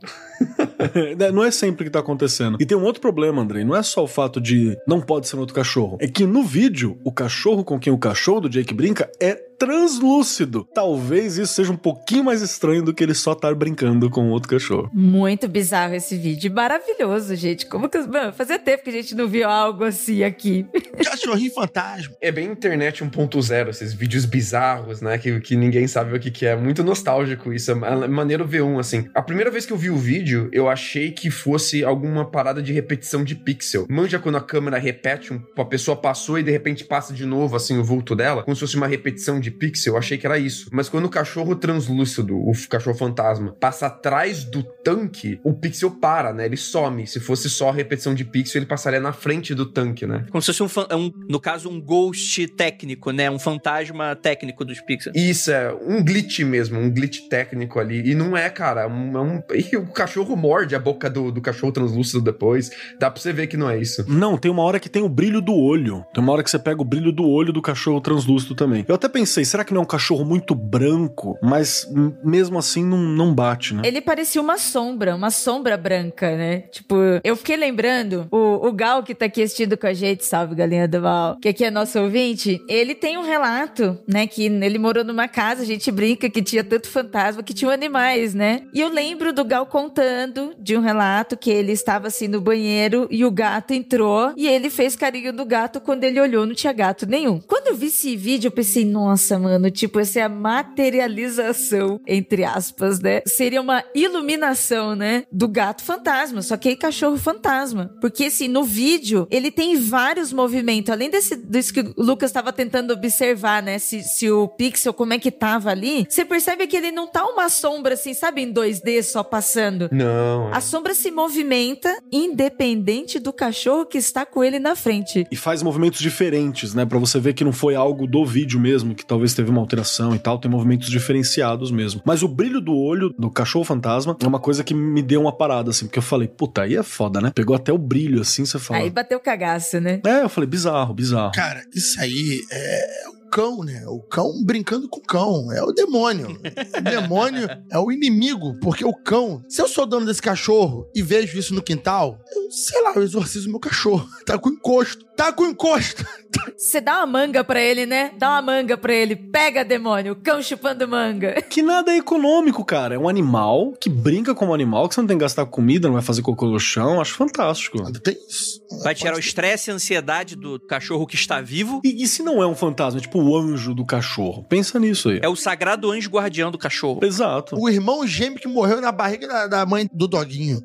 não é sempre que tá acontecendo. E tem um outro problema, Andrei. Não é só o fato de não pode ser um outro cachorro. É que no vídeo, o cachorro com quem o cachorro do Jake brinca é translúcido. Talvez isso seja um pouquinho mais estranho do que ele só estar brincando com outro cachorro. Muito bizarro esse vídeo. Maravilhoso, gente. Como que. Mano, fazia tempo que a gente não viu algo assim aqui. Cachorrinho fantasma. É bem internet 1.0, esses vídeos bizarros, né? Que, que ninguém sabe o que, que é. Muito nostálgico isso. É maneiro ver um, assim. A primeira vez que eu vi o vídeo, eu achei que fosse alguma parada de repetição de pixel. Manja quando a câmera repete, um, a pessoa passou e de repente passa de novo, assim, o vulto dela, como se fosse uma repetição de pixel, eu achei que era isso. Mas quando o cachorro translúcido, o cachorro fantasma, passa atrás do tanque, o pixel para, né? Ele some. Se fosse só repetição de pixel, ele passaria na frente do tanque, né? Como se fosse um, um no caso, um ghost técnico, né? Um fantasma técnico dos pixels. Isso, é um glitch mesmo, um glitch técnico ali. E não é, cara. É um, é um... E o cachorro morde a boca do, do cachorro translúcido depois. Dá pra você ver que não é isso. Não, tem uma hora que tem o brilho do olho. Tem uma hora que você pega o brilho do olho do cachorro translúcido também. Eu até pensei, será que não é um cachorro muito branco? Mas mesmo assim não, não bate, né? Ele parecia uma sombra, uma sombra branca, né? Tipo, eu fiquei lembrando, o, o Gal que tá aqui assistindo com a gente, salve galinha do Val, que aqui é nosso ouvinte, ele tem um relato, né? Que ele morou numa casa, a gente brinca que tinha tanto fantasma que tinha animais, né? E eu lembro do Gal contando de um relato que ele estava assim no banheiro e o gato entrou e ele fez carinho do gato quando ele olhou, não tinha gato nenhum. Quando eu vi esse vídeo, eu pensei, nossa, mano, tipo, essa é a materialização, entre aspas, né? Seria uma iluminação, né? Do gato fantasma, só que aí cachorro fantasma. Porque, assim, no vídeo, ele tem vários movimentos, além desse, desse que o Lucas estava tentando observar, né? Se, se o pixel, como é que tava ali, você percebe que ele não tá uma sombra, assim, sabe, em 2D só passando. Não. A sombra se movimenta independente do cachorro que está com ele na frente. E faz movimentos diferentes, né? Pra você ver que não foi algo do vídeo mesmo, que talvez teve uma alteração e tal, tem movimentos diferenciados mesmo. Mas o brilho do olho do cachorro fantasma é uma coisa que me deu uma parada, assim, porque eu falei, puta, aí é foda, né? Pegou até o brilho, assim, você fala. Aí bateu cagaço, né? É, eu falei, bizarro, bizarro. Cara, isso aí é cão, né? O cão brincando com o cão. É o demônio. o demônio é o inimigo, porque o cão. Se eu sou dono desse cachorro e vejo isso no quintal, eu, sei lá, eu exorcizo meu cachorro. Tá com encosto. Tá com encosto. Você dá uma manga pra ele, né? Dá uma manga pra ele. Pega, demônio. Cão chupando manga. Que nada é econômico, cara. É um animal que brinca como animal, que você não tem que gastar comida, não vai fazer cocô no chão. Acho fantástico. Tem isso. Vai tirar o estresse e a ansiedade do cachorro que está vivo. E, e se não é um fantasma? É tipo o anjo do cachorro. Pensa nisso aí. É o sagrado anjo guardião do cachorro. Exato. O irmão gêmeo que morreu na barriga da, da mãe do doguinho.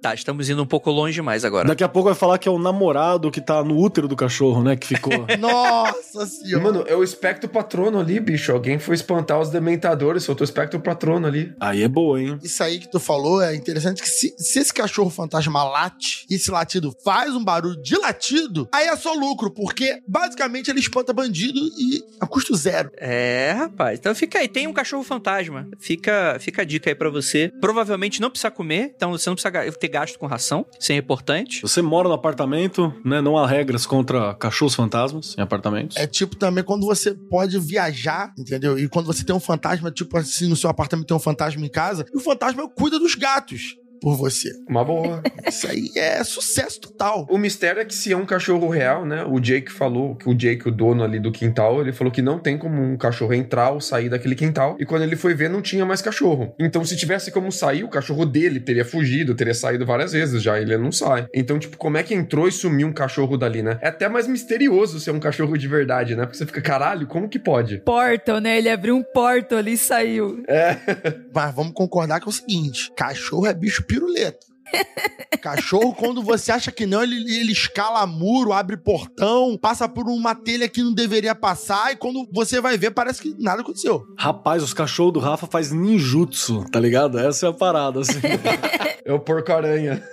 Tá, estamos indo um pouco longe mais agora. Daqui a pouco vai falar que é o namorado que tá no útero do cachorro, né? Que ficou. Nossa senhora. Mano, é o espectro patrono ali, bicho. Alguém foi espantar os dementadores, soltou o espectro patrono ali. Aí é boa, hein? Isso aí que tu falou é interessante que se, se esse cachorro fantasma late e esse latido faz um barulho de latido, aí é só lucro, porque basicamente ele espanta bandido e a custo zero. É, rapaz. Então fica aí, tem um cachorro fantasma. Fica, fica a dica aí pra você. Provavelmente não precisa comer, então você não precisa ter gasto com ração. Isso é importante. Você mora no apartamento, né? Não há regras contra cachorros fantasmas em apartamentos. É tipo também quando você pode viajar, entendeu? E quando você tem um fantasma, tipo assim, no seu apartamento tem um fantasma em casa, e o fantasma cuida dos gatos por você. Uma boa. Isso aí é sucesso total. O mistério é que se é um cachorro real, né? O Jake falou, que o Jake, o dono ali do quintal, ele falou que não tem como um cachorro entrar ou sair daquele quintal. E quando ele foi ver, não tinha mais cachorro. Então, se tivesse como sair, o cachorro dele teria fugido, teria saído várias vezes já. Ele não sai. Então, tipo, como é que entrou e sumiu um cachorro dali, né? É até mais misterioso ser um cachorro de verdade, né? Porque você fica, caralho, como que pode? Portal, né? Ele abriu um portal ali e saiu. Mas vamos concordar que é o seguinte: cachorro é bicho piruleta. Cachorro, quando você acha que não, ele, ele escala muro, abre portão, passa por uma telha que não deveria passar, e quando você vai ver, parece que nada aconteceu. Rapaz, os cachorros do Rafa faz ninjutsu, tá ligado? Essa é a parada, assim. É o porco-aranha.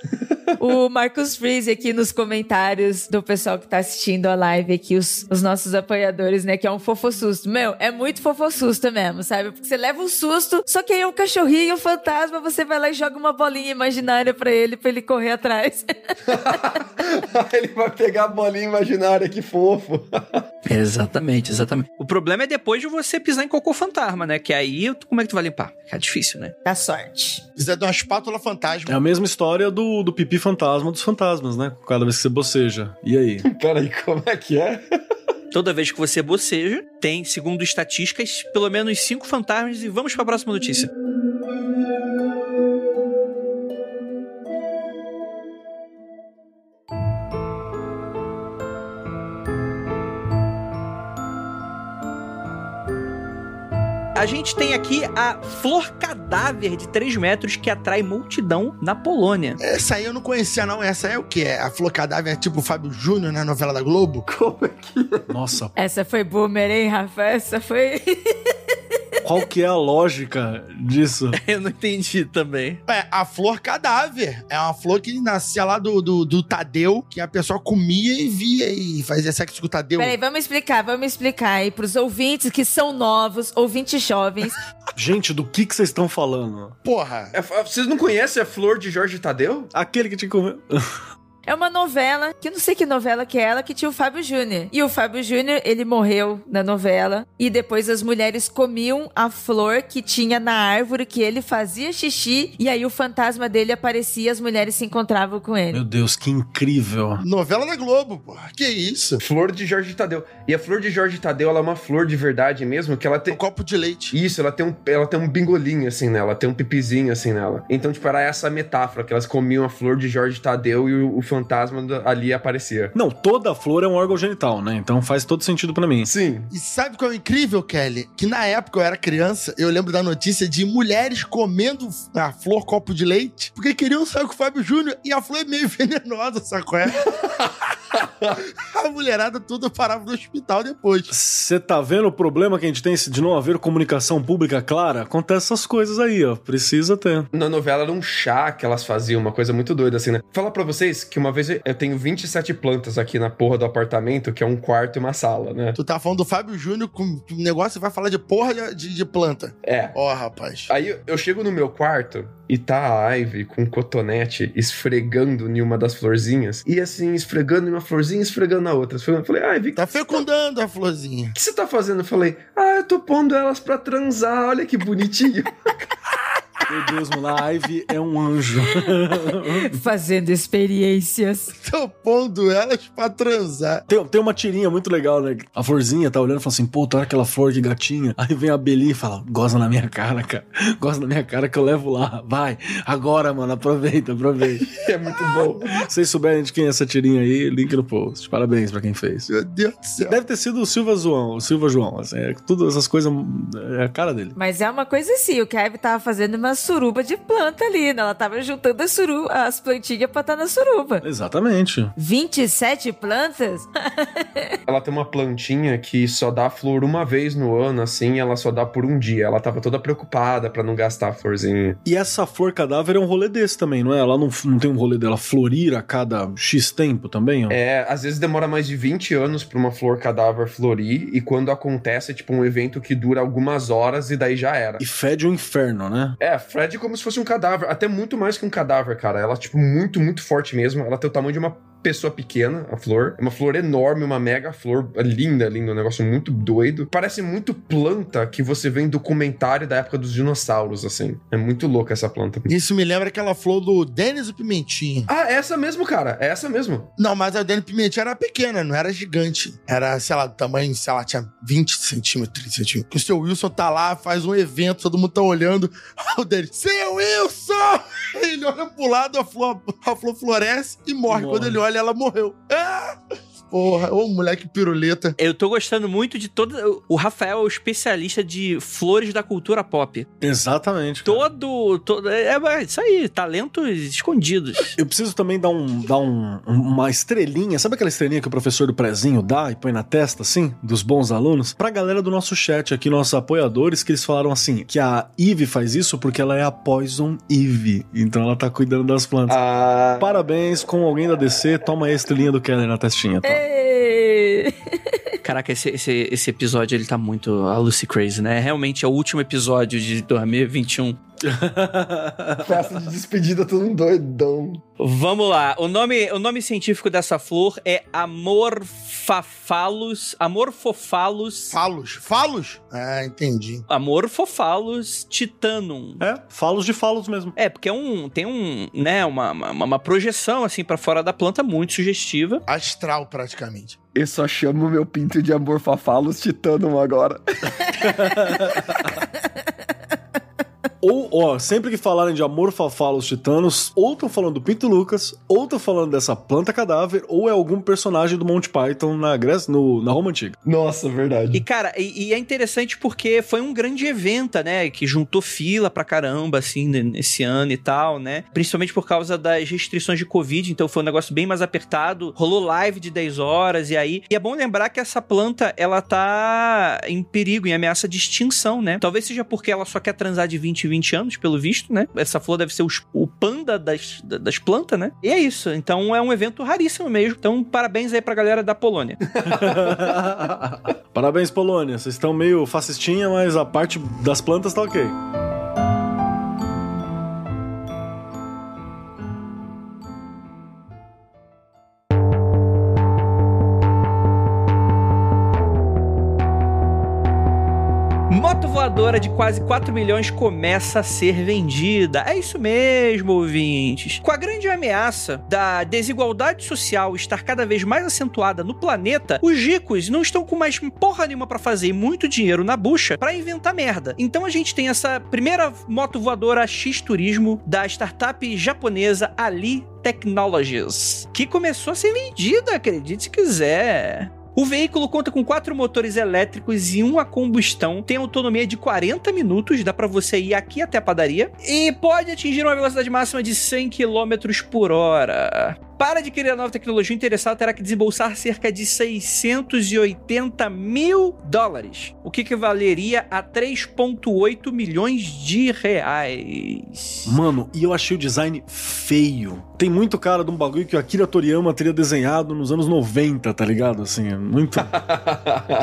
O Marcos Freeze aqui nos comentários do pessoal que tá assistindo a live aqui, os, os nossos apoiadores, né? Que é um fofossusto. Meu, é muito fofossusto mesmo, sabe? Porque você leva um susto, só que aí o cachorrinho, o fantasma, você vai lá e joga uma bolinha imaginária pra ele, pra ele correr atrás. Ele vai pegar a bolinha imaginária, que fofo. Exatamente, exatamente. O problema é depois de você pisar em cocô fantasma, né? Que aí, como é que tu vai limpar? É difícil, né? Dá sorte. Precisa de uma espátula fantasma. É a mesma história do, do pipi fantasma dos fantasmas, né? Cada vez que você boceja. E aí? Peraí, como é que é? Toda vez que você boceja, tem, segundo estatísticas, pelo menos cinco fantasmas e vamos para a próxima notícia. A gente tem aqui a flor cadáver de 3 metros que atrai multidão na Polônia. Essa aí eu não conhecia, não. Essa é o que? É a Flor Cadáver é tipo o Fábio Júnior na novela da Globo? Como é que é? Nossa, Essa foi boomer, hein, Rafa? Essa foi. qual que é a lógica disso? Eu não entendi também. É, a Flor Cadáver. É uma flor que nascia lá do, do, do Tadeu, que a pessoa comia e via e fazia sexo com o Tadeu. Peraí, vamos explicar, vamos explicar aí pros ouvintes que são novos, ouvintes jovens. Gente, do que que vocês estão falando? Porra. É, Vocês não conhecem a flor de Jorge Tadeu? Aquele que te comeu. É uma novela, que eu não sei que novela que é ela, que tinha o Fábio Júnior. E o Fábio Júnior, ele morreu na novela. E depois as mulheres comiam a flor que tinha na árvore que ele fazia xixi. E aí o fantasma dele aparecia e as mulheres se encontravam com ele. Meu Deus, que incrível. Novela da Globo, porra. Que isso? Flor de Jorge Tadeu. E a flor de Jorge Tadeu, ela é uma flor de verdade mesmo, que ela Um tem... copo de leite. Isso, ela tem, um, ela tem um bingolinho assim nela, tem um pipizinho assim nela. Então, tipo, era essa metáfora, que elas comiam a flor de Jorge Tadeu e o, o fantasma da- ali aparecia. Não, toda flor é um órgão genital, né? Então faz todo sentido pra mim. Sim. E sabe qual é o incrível, Kelly? Que na época eu era criança, eu lembro da notícia de mulheres comendo a flor copo de leite porque queriam sair com o Fábio Júnior e a flor é meio venenosa, sacou? É? a mulherada toda parava no hospital depois. Você tá vendo o problema que a gente tem de não haver comunicação pública clara? Acontece essas coisas aí, ó. Precisa ter. Na novela era um chá que elas faziam, uma coisa muito doida assim, né? Falar pra vocês que uma vez eu tenho 27 plantas aqui na porra do apartamento, que é um quarto e uma sala, né? Tu tá falando do Fábio Júnior com o negócio e vai falar de porra de, de- planta. É. Ó, rapaz. Aí eu chego no meu quarto e tá a Ivy com um cotonete esfregando em uma das florzinhas. E assim, esfregando em uma florzinha, esfregando na outra. Eu falei, Ivy, Tá fecundando a florzinha. o que você tá fazendo? Eu falei, ah, eu tô pondo elas pra transar, olha que bonitinho. Meu Deus, mano, a Ivy é um anjo. Fazendo experiências. Tô pondo elas pra transar. Tem, tem uma tirinha muito legal, né? A florzinha tá olhando e fala assim, pô, olha aquela flor de gatinha. Aí vem a Beli e fala, goza na minha cara, cara. Goza na minha cara que eu levo lá. Vai, agora, mano, aproveita, aproveita. é muito bom. Se vocês souberem de quem é essa tirinha aí, link no post. Parabéns pra quem fez. Meu Deus do céu. Deve ter sido o Silva João, o Silva João. Assim, é, tudo essas coisas é a cara dele. Mas é uma coisa assim, o Kevin tava fazendo uma suruba de planta ali, né? Ela tava juntando as, suru as plantinhas pra estar na suruba. Exatamente. 27 plantas? Ela tem uma plantinha que só dá flor uma vez no ano, assim, ela só dá por um dia. Ela tava toda preocupada pra não gastar a florzinha. E essa flor cadáver é um rolê desse também, não é? Ela não, não tem um rolê dela florir a cada X tempo também, ó? É, às vezes demora mais de 20 anos pra uma flor cadáver florir, e quando acontece é tipo um evento que dura algumas horas e daí já era. E fede o inferno, né? É, Fred é como se fosse um cadáver, até muito mais que um cadáver, cara. Ela, tipo, muito, muito forte mesmo. Ela tem o tamanho de uma pessoa pequena, a flor. É uma flor enorme, uma mega flor linda, linda, um negócio muito doido. Parece muito planta que você vê em documentário da época dos dinossauros, assim. É muito louca essa planta. Isso me lembra aquela flor do Denis o Pimentinha. Ah, é essa mesmo, cara. É essa mesmo. Não, mas a Denis Pimentinha era pequena, não era gigante. Era, sei lá, do tamanho, sei lá, tinha 20 centímetros, 30 centímetros. O seu Wilson tá lá, faz um evento, todo mundo tá olhando. O Denis, seu Wilson! Ele olha pro lado, a flor, a flor floresce e morre. Morre. Quando ele olha, ela morreu. Ah! Porra, ô moleque piruleta. Eu tô gostando muito de toda. O Rafael é o especialista de flores da cultura pop. Exatamente. cara. Todo. todo é, é isso aí, talentos escondidos. Eu preciso também dar, um, dar um- uma estrelinha. Sabe aquela estrelinha que o professor do prezinho dá e põe na testa, assim? Dos bons alunos? Pra galera do nosso chat aqui, nossos apoiadores, que eles falaram assim: que a Eve faz isso porque ela é a Poison Eve. Então ela tá cuidando das plantas. Ah. Parabéns com alguém da DC. Toma aí a estrelinha do Keller na testinha, tá? Caraca, esse, esse, esse episódio ele tá muito a Lucy Crazy, né? Realmente é o último episódio de 2021. Festa de despedida, todo um doidão. Vamos lá. O nome, o nome científico dessa flor é Amorphaphallus. Amorphophallus. Falos. Falos? Ah, entendi. Amorphophallus titanum. É, falos de falos mesmo. É, porque é um, tem um, né, uma, uma, uma projeção assim pra fora da planta muito sugestiva. Astral, praticamente. Eu só chamo meu pinto de Amorphaphallus titanum agora. Ou, ó, sempre que falarem de Amorphaphallus titanos, ou estão falando do Pinto Lucas, ou estão falando dessa planta cadáver, ou é algum personagem do Monty Python na Grécia, no, na Roma Antiga. Nossa, verdade. E, cara, e, e é interessante porque foi um grande evento, né? Que juntou fila pra caramba, assim, ne- nesse ano e tal, né? Principalmente por causa das restrições de Covid, então foi um negócio bem mais apertado. Rolou live de 10 horas, e aí. E é bom lembrar que essa planta, ela tá em perigo, em ameaça de extinção, né? Talvez seja porque ela só quer transar de 20 em 20 anos, pelo visto, né? Essa flor deve ser os- o panda das, da- das plantas, né? E é isso. Então é um evento raríssimo mesmo. Então, parabéns aí pra galera da Polônia. Parabéns, Polônia. Vocês estão meio fascistinha, mas a parte das plantas tá ok. Moto voadora de quase 4 milhões começa a ser vendida. É isso mesmo, ouvintes. Com a grande ameaça da desigualdade social estar cada vez mais acentuada no planeta, os ricos não estão com mais porra nenhuma pra fazer e muito dinheiro na bucha pra inventar merda. Então a gente tem essa primeira moto voadora X Turismo da startup japonesa Ali Technologies, que começou a ser vendida, acredite se quiser. O veículo conta com quatro motores elétricos e um a combustão, tem autonomia de 40 minutos, dá pra você ir aqui até a padaria, e pode atingir uma velocidade máxima de 100 km por hora. Para adquirir a nova tecnologia, o interessado terá que desembolsar cerca de 680 mil dólares, o que equivaleria a 3,8 milhões de reais. Mano, e eu achei o design feio. Tem muito cara de um bagulho que o Akira Toriyama teria desenhado nos anos 90, tá ligado? Assim, muito.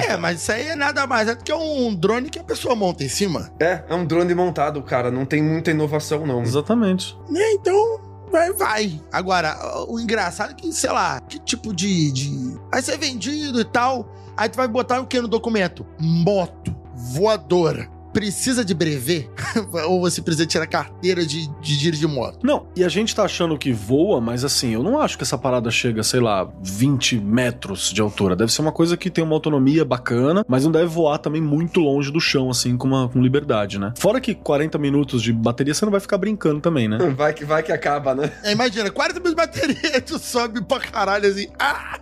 É, mas isso aí é nada mais é do que um drone que a pessoa monta em cima. É, é um drone montado, cara. Não tem muita inovação, não. Exatamente. Né? Então, vai, vai. Agora, o engraçado é que, sei lá, que tipo de. de... Vai ser vendido e tal. Aí tu vai botar o que no documento? Moto voadora. Precisa de brevet? Ou você precisa tirar carteira de, de dirigir moto? Não, e a gente tá achando que voa, mas assim, eu não acho que essa parada chega, sei lá, 20 metros de altura. Deve ser uma coisa que tem uma autonomia bacana, mas não deve voar também muito longe do chão, assim, com, uma, com liberdade, né? Fora que 40 minutos de bateria você não vai ficar brincando também, né? Vai que, vai que acaba, né? É, imagina, 40 mil de bateria, tu sobe pra caralho assim. Ah!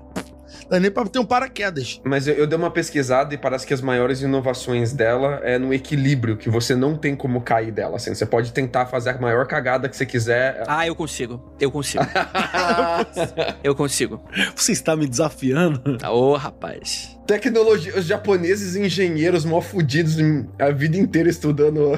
Não é nem pra ter um paraquedas. Mas eu, eu dei uma pesquisada e parece que as maiores inovações dela é no equilíbrio, que você não tem como cair dela. Assim, você pode tentar fazer a maior cagada que você quiser. Ah, eu consigo. Eu consigo. eu consigo. Você está me desafiando? Ô, rapaz. Tecnologia, os japoneses engenheiros mó fudidos em- a vida inteira estudando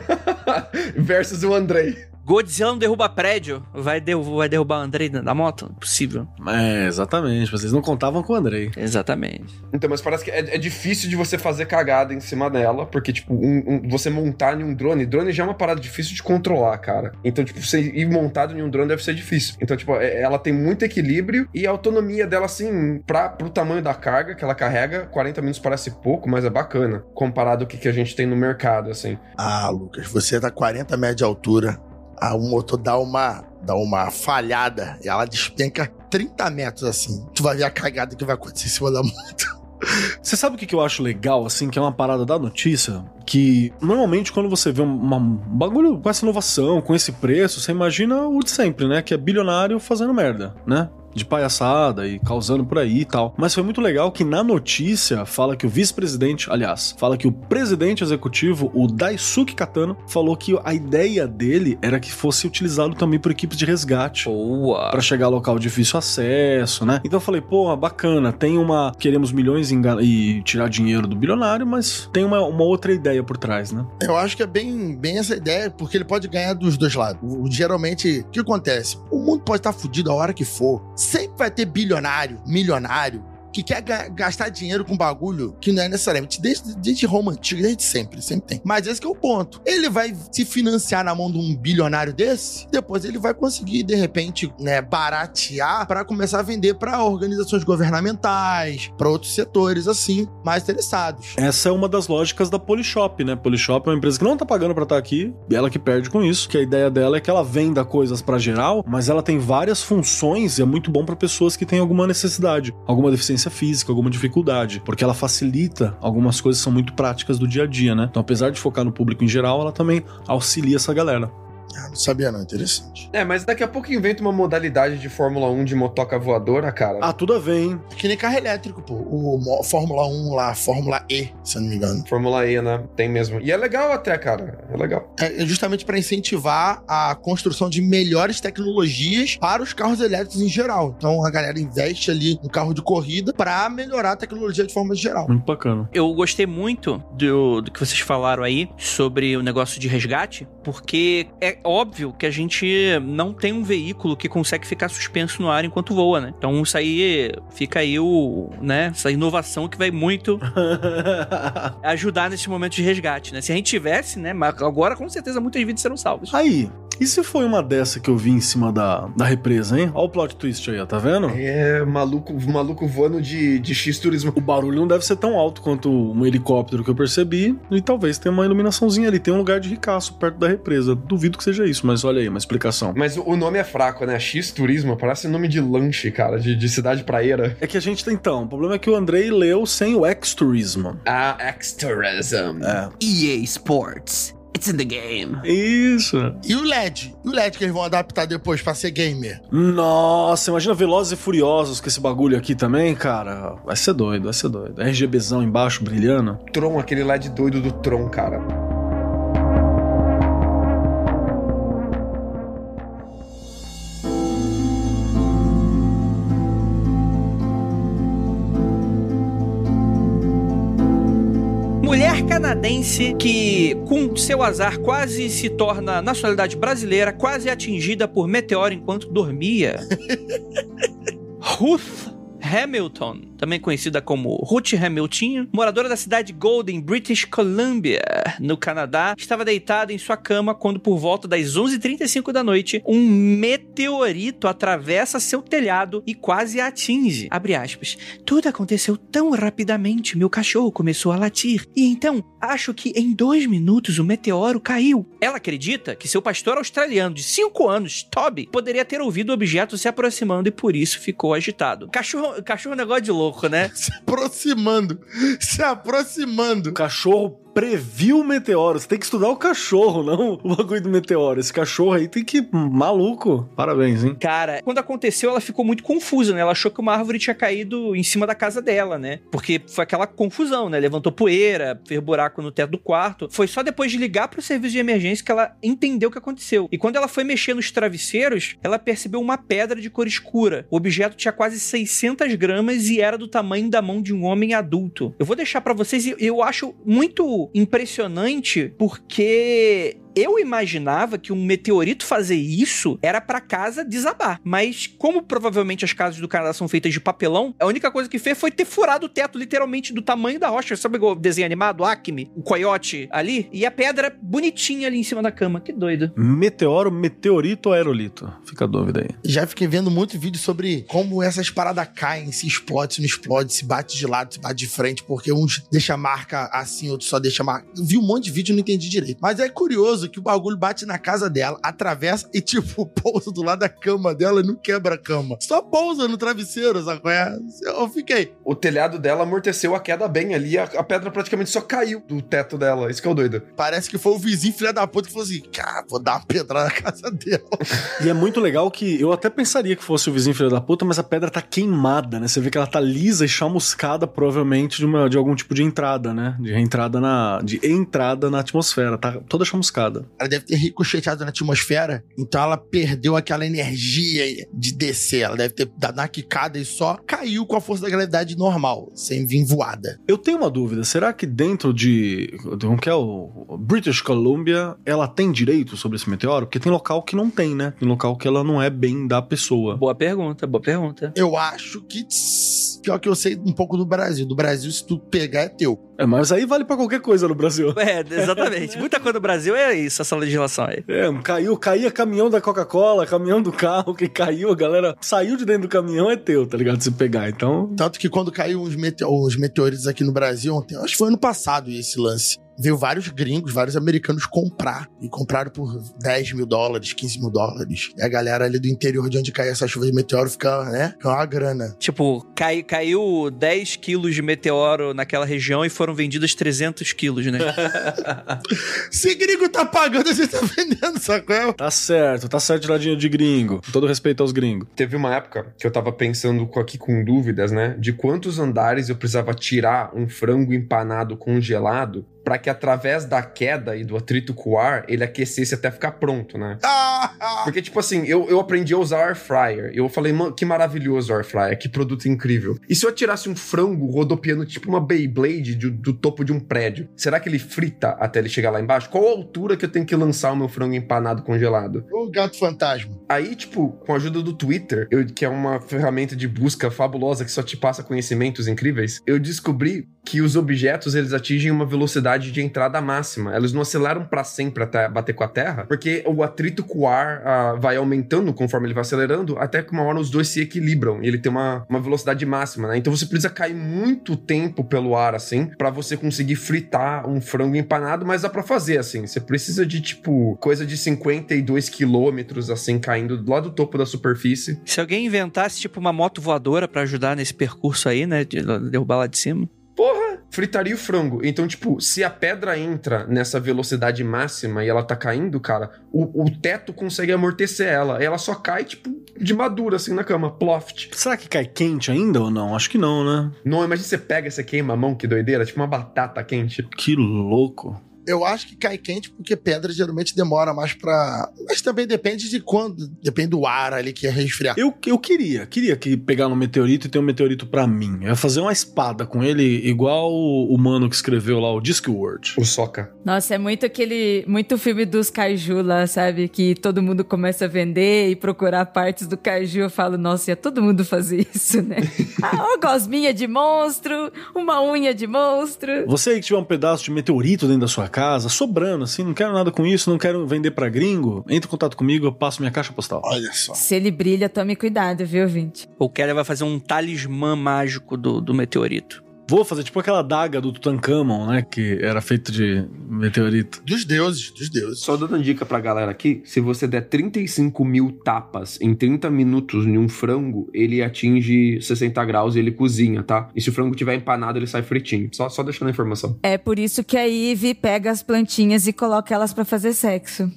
versus o Andrei. Godzilla não derruba prédio, vai, derru- vai derrubar o Andrei da moto? Impossível. É, exatamente. Vocês não contavam com o Andrei. Exatamente. Então, mas parece que é, é difícil de você fazer cagada em cima dela, porque, tipo, um- um- você montar em um drone, drone já é uma parada difícil de controlar, cara. Então, tipo, você ir montado em um drone deve ser difícil. Então, tipo, é- ela tem muito equilíbrio e a autonomia dela, assim, pra, pro tamanho da carga que ela carrega, 40 minutos parece pouco, mas é bacana, comparado ao que, que a gente tem no mercado, assim. Ah, Lucas, você tá 40 metros de altura. Ah, o motor dá uma, dá uma falhada e ela despenca 30 metros assim. Tu vai ver a cagada que vai acontecer em cima da moto. Você sabe o que eu acho legal, assim, que é uma parada da notícia? Que normalmente quando você vê um bagulho com essa inovação, com esse preço, você imagina o de sempre, né? Que é bilionário fazendo merda, né? De palhaçada e causando por aí e tal. Mas foi muito legal que na notícia fala que o vice-presidente, aliás, fala que o presidente executivo, o Daisuke Katano, falou que a ideia dele era que fosse utilizado também por equipes de resgate. Boa. Pra chegar a local de difícil acesso, né? Então eu falei, pô, bacana, tem uma. Queremos milhões e e tirar dinheiro do bilionário, mas tem uma, uma outra ideia por trás, né? Eu acho que é bem, bem essa ideia, porque ele pode ganhar dos dois lados. O- Geralmente, o que acontece? O mundo pode estar fudido a hora que for. Sempre vai ter bilionário, milionário, que quer ga- gastar dinheiro com bagulho que não é necessariamente desde, desde Roma antiga, desde sempre, sempre tem. Mas esse é o ponto. Ele vai se financiar na mão de um bilionário desse, depois ele vai conseguir, de repente, né, baratear para começar a vender para organizações governamentais, para outros setores, assim, mais interessados. Essa é uma das lógicas da Polishop, né? Polishop é uma empresa que não tá pagando pra estar aqui, e ela que perde com isso, que a ideia dela é que ela venda coisas pra geral, mas ela tem várias funções e é muito bom pra pessoas que têm alguma necessidade, alguma deficiência física, alguma dificuldade, porque ela facilita algumas coisas que são muito práticas do dia a dia, né? Então, apesar de focar no público em geral, ela também auxilia essa galera. Ah, não sabia não, interessante. É, mas daqui a pouco inventa uma modalidade de Fórmula 1 de motoca voadora, cara. Ah, tudo a ver, hein? É que nem carro elétrico, pô. O Fórmula 1 lá, Fórmula E, se eu não me engano. Fórmula E, né? Tem mesmo. E é legal até, cara. É legal. É justamente para incentivar a construção de melhores tecnologias para os carros elétricos em geral. Então a galera investe ali no carro de corrida para melhorar a tecnologia de forma geral. Muito bacana. Eu gostei muito do, do que vocês falaram aí sobre o negócio de resgate, porque é óbvio que a gente não tem um veículo que consegue ficar suspenso no ar enquanto voa, né? Então isso aí fica aí o, né, essa inovação que vai muito ajudar nesse momento de resgate, né? Se a gente tivesse, né, agora com certeza muitas vidas serão salvas. aí, e se foi uma dessa que eu vi em cima da, da represa, hein? Olha o plot twist aí, ó, tá vendo? É maluco, maluco voando de, de X-Turismo. O barulho não deve ser tão alto quanto um helicóptero que eu percebi. E talvez tenha uma iluminaçãozinha ali. Tem um lugar de ricaço perto da represa. Duvido que seja isso, mas olha aí, uma explicação. Mas o nome é fraco, né? X-Turismo parece nome de lanche, cara, de, de cidade praieira. É que a gente tem então. O problema é que o Andrei leu sem o X-Tourism. Ah, X-Tourism. É. EA Sports. It's in the game. Isso. E o LED? E o LED que eles vão adaptar depois para ser gamer? Nossa, imagina Velozes e Furiosos com esse bagulho aqui também, cara. Vai ser doido, vai ser doido. RGBzão embaixo brilhando. Tron, aquele LED doido do Tron, cara. Canadense que, com seu azar, quase se torna nacionalidade brasileira, quase atingida por meteoro enquanto dormia. Ruth Hamilton, também conhecida como Ruth Hamilton, moradora da cidade de Golden, British Columbia, no Canadá, estava deitada em sua cama quando, por volta das 11h35 da noite, um meteorito atravessa seu telhado e quase a atinge. Abre aspas. Tudo aconteceu tão rapidamente, meu cachorro começou a latir. E então, acho que em dois minutos o meteoro caiu. Ela acredita que seu pastor australiano de 5 anos, Toby, poderia ter ouvido o objeto se aproximando e por isso ficou agitado. Cachorro, cachorro é um negócio de louco, né? Se aproximando. Se aproximando. O cachorro previu o meteoro. Você tem que estudar o cachorro, não o bagulho do meteoro. Esse cachorro aí tem que. Maluco. Parabéns, hein? Cara, quando aconteceu, ela ficou muito confusa, né? Ela achou que uma árvore tinha caído em cima da casa dela, né? Porque foi aquela confusão, né? Levantou poeira, fez buraco no teto do quarto. Foi só depois de ligar pro serviço de emergência que ela entendeu o que aconteceu. E quando ela foi mexer nos travesseiros, ela percebeu uma pedra de cor escura. O objeto tinha quase 600 gramas e era do tamanho da mão de um homem adulto. Eu vou deixar pra vocês, e eu acho muito impressionante porque eu imaginava que um meteorito fazer isso era pra casa desabar. Mas como provavelmente as casas do Canadá são feitas de papelão, a única coisa que fez foi ter furado o teto literalmente do tamanho da rocha. Sabe o desenho animado, Acme? O coiote ali? E a pedra bonitinha ali em cima da cama. Que doido. Meteoro, meteorito ou aerolito? Fica a dúvida aí. Já fiquei vendo muito vídeo sobre como essas paradas caem, se explode, se não explode, se bate de lado, se bate de frente, porque uns deixa marca assim, outros só deixa marca. Vi um monte de vídeo e não entendi direito. Mas é curioso que o bagulho bate na casa dela, atravessa e, tipo, pousa do lado da cama dela e não quebra a cama. Só pousa no travesseiro, sabe? é? Eu fiquei. O telhado dela amorteceu a queda bem ali. A, a pedra praticamente só caiu do teto dela. Isso que é o doido. Parece que foi o vizinho filha da puta que falou assim: cara, vou dar uma pedrada na casa dela. E é muito legal que eu até pensaria que fosse o vizinho filho da puta, mas a pedra tá queimada, né? Você vê que ela tá lisa e chamuscada, provavelmente, de, uma, de algum tipo de entrada, né? De entrada na. De entrada na atmosfera. Tá toda chamuscada. Ela deve ter ricocheteado na atmosfera, então ela perdeu aquela energia de descer. Ela deve ter dado uma quicada e só caiu com a força da gravidade normal, sem vir voada. Eu tenho uma dúvida, será que dentro de. Como que é o British Columbia, ela tem direito sobre esse meteoro? Porque tem local que não tem, né? Tem local que ela não é bem da pessoa. Boa pergunta, boa pergunta. Eu acho que. pior que eu sei um pouco do Brasil. Do Brasil, se tu pegar, é teu. É, mas aí vale pra qualquer coisa no Brasil. É, exatamente. Muita coisa no Brasil é isso, essa legislação aí. É, caiu, caía caminhão da Coca-Cola, caminhão do carro que caiu, a galera saiu de dentro do caminhão, é teu, tá ligado? Se pegar, então... Tanto que quando caiu os, mete os meteoritos aqui no Brasil ontem, acho que foi ano passado esse lance. Veio vários gringos, vários americanos comprar. E compraram por 10 mil dólares, 15 mil dólares. E a galera ali do interior de onde cai essa chuva de meteoro fica, né? Fica uma grana. Tipo, cai, caiu 10 quilos de meteoro naquela região e foram vendidos 300 quilos, né? Se gringo tá pagando, você tá vendendo, sacou? Tá certo, tá certo ladinho de gringo. Com todo respeito aos gringos. Teve uma época que eu tava pensando com- aqui com dúvidas, né? De quantos andares eu precisava tirar um frango empanado congelado para que através da queda e do atrito com o ar, ele aquecesse até ficar pronto, né? Ah, Porque, tipo assim, eu, eu aprendi a usar air fryer. Eu falei, mano, que maravilhoso air fryer, que produto incrível. E se eu tirasse um frango rodopiando tipo uma Beyblade de- do topo de um prédio, será que ele frita até ele chegar lá embaixo? Qual a altura que eu tenho que lançar o meu frango empanado congelado? o gato fantasma. Aí, tipo, com a ajuda do Twitter, eu- que é uma ferramenta de busca fabulosa que só te passa conhecimentos incríveis, eu descobri que os objetos eles atingem uma velocidade de entrada máxima. Eles não aceleram para sempre até bater com a Terra, porque o atrito com o ar ah, vai aumentando conforme ele vai acelerando, até que uma hora os dois se equilibram e ele tem uma, uma velocidade máxima, né? Então você precisa cair muito tempo pelo ar, assim, para você conseguir fritar um frango empanado, mas dá pra fazer, assim. Você precisa de, tipo, coisa de 52 quilômetros, assim, caindo lá do topo da superfície. Se alguém inventasse, tipo, uma moto voadora pra ajudar nesse percurso aí, né? De derrubar lá de cima. Porra! Fritaria o frango. Então, tipo, se a pedra entra nessa velocidade máxima e ela tá caindo, cara, o, o teto consegue amortecer ela. Ela só cai, tipo, de madura, assim, na cama. Ploft. Será que cai quente ainda ou não? Acho que não, né? Não, imagina você pega, você queima a mão, que doideira. Tipo uma batata quente. Que louco. Eu acho que cai quente porque pedra geralmente demora mais pra. Mas também depende de quando. Depende do ar ali que ia resfriar. Eu, eu queria, queria que pegar um meteorito e ter um meteorito pra mim. Eu ia fazer uma espada com ele, igual o, o mano que escreveu lá o Discworld. O soca. Nossa, é muito aquele. Muito filme dos kaiju lá, sabe? Que todo mundo começa a vender e procurar partes do kaiju. Eu falo, nossa, ia todo mundo fazer isso, né? ah, uma gosminha de monstro, uma unha de monstro. Você aí que tiver um pedaço de meteorito dentro da sua casa, sobrando assim, não quero nada com isso, não quero vender pra gringo, entre em contato comigo, eu passo minha caixa postal. Olha só. Se ele brilha, tome cuidado, viu, Vinte? O Keller vai fazer um talismã mágico do, do meteorito. Vou fazer tipo aquela daga do Tutankhamon, né? Que era feito de meteorito. Dos deuses, dos deuses. Só dando dica pra galera aqui, se você der 35 mil tapas em 30 minutos em um frango, ele atinge 60 graus e ele cozinha, tá? E se o frango tiver empanado, ele sai fritinho. Só, só deixando a informação. É por isso que a Ivy pega as plantinhas e coloca elas pra fazer sexo.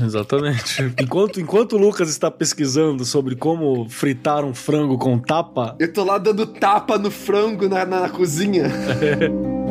Exatamente. enquanto, enquanto o Lucas está pesquisando sobre como fritar um frango com tapa, Eu tô lá dando tapa no frango na, na, na cozinha.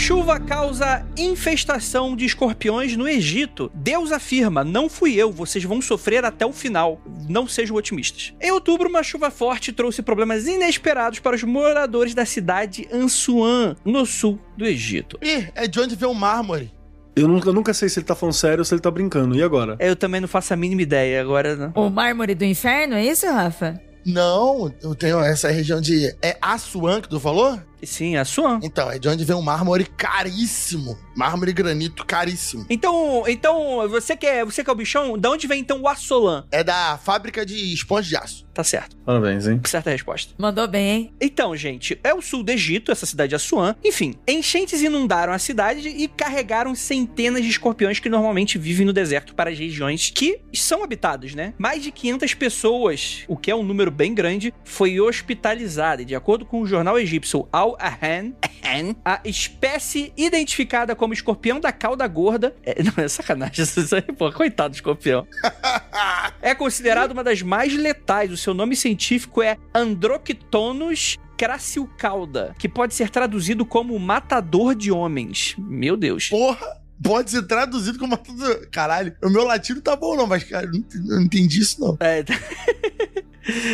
Chuva causa infestação de escorpiões no Egito. Deus afirma: não fui eu, vocês vão sofrer até o final. Não sejam otimistas. Em outubro, uma chuva forte trouxe problemas inesperados para os moradores da cidade Ansuan, no sul do Egito. Ih, é de onde vem o mármore. eu nunca, eu nunca sei se ele tá falando sério ou se ele tá brincando. E agora? Eu também não faço a mínima ideia agora, não. O mármore do inferno, é isso, Rafa? Não, eu tenho essa região de. É Assuan que tu falou? Sim, Assuan. Então, é de onde vem um mármore caríssimo. Mármore e granito caríssimo. Então, então você que é, você que é o bichão, da onde vem então o Assolan? É da fábrica de esponja de aço. Tá certo. Parabéns, hein? Certa resposta. Mandou bem, hein? Então, gente, é o sul do Egito, essa cidade de Assuan. Enfim, enchentes inundaram a cidade e carregaram centenas de escorpiões que normalmente vivem no deserto para as regiões que são habitadas, né? Mais de 500 pessoas, o que é um número bem grande, foi hospitalizada. E de acordo com o jornal egípcio Al-Ahan, a espécie identificada como escorpião da cauda gorda... É, não, é sacanagem isso aí, pô. Coitado do escorpião. É considerado uma das mais letais. O seu nome científico é Androctonus cracilcauda, que pode ser traduzido como matador de homens. Meu Deus. Porra! Pode ser traduzido como. tudo- Caralho, o meu latino tá bom, não, mas, cara, eu não entendi, eu não entendi isso, não. É.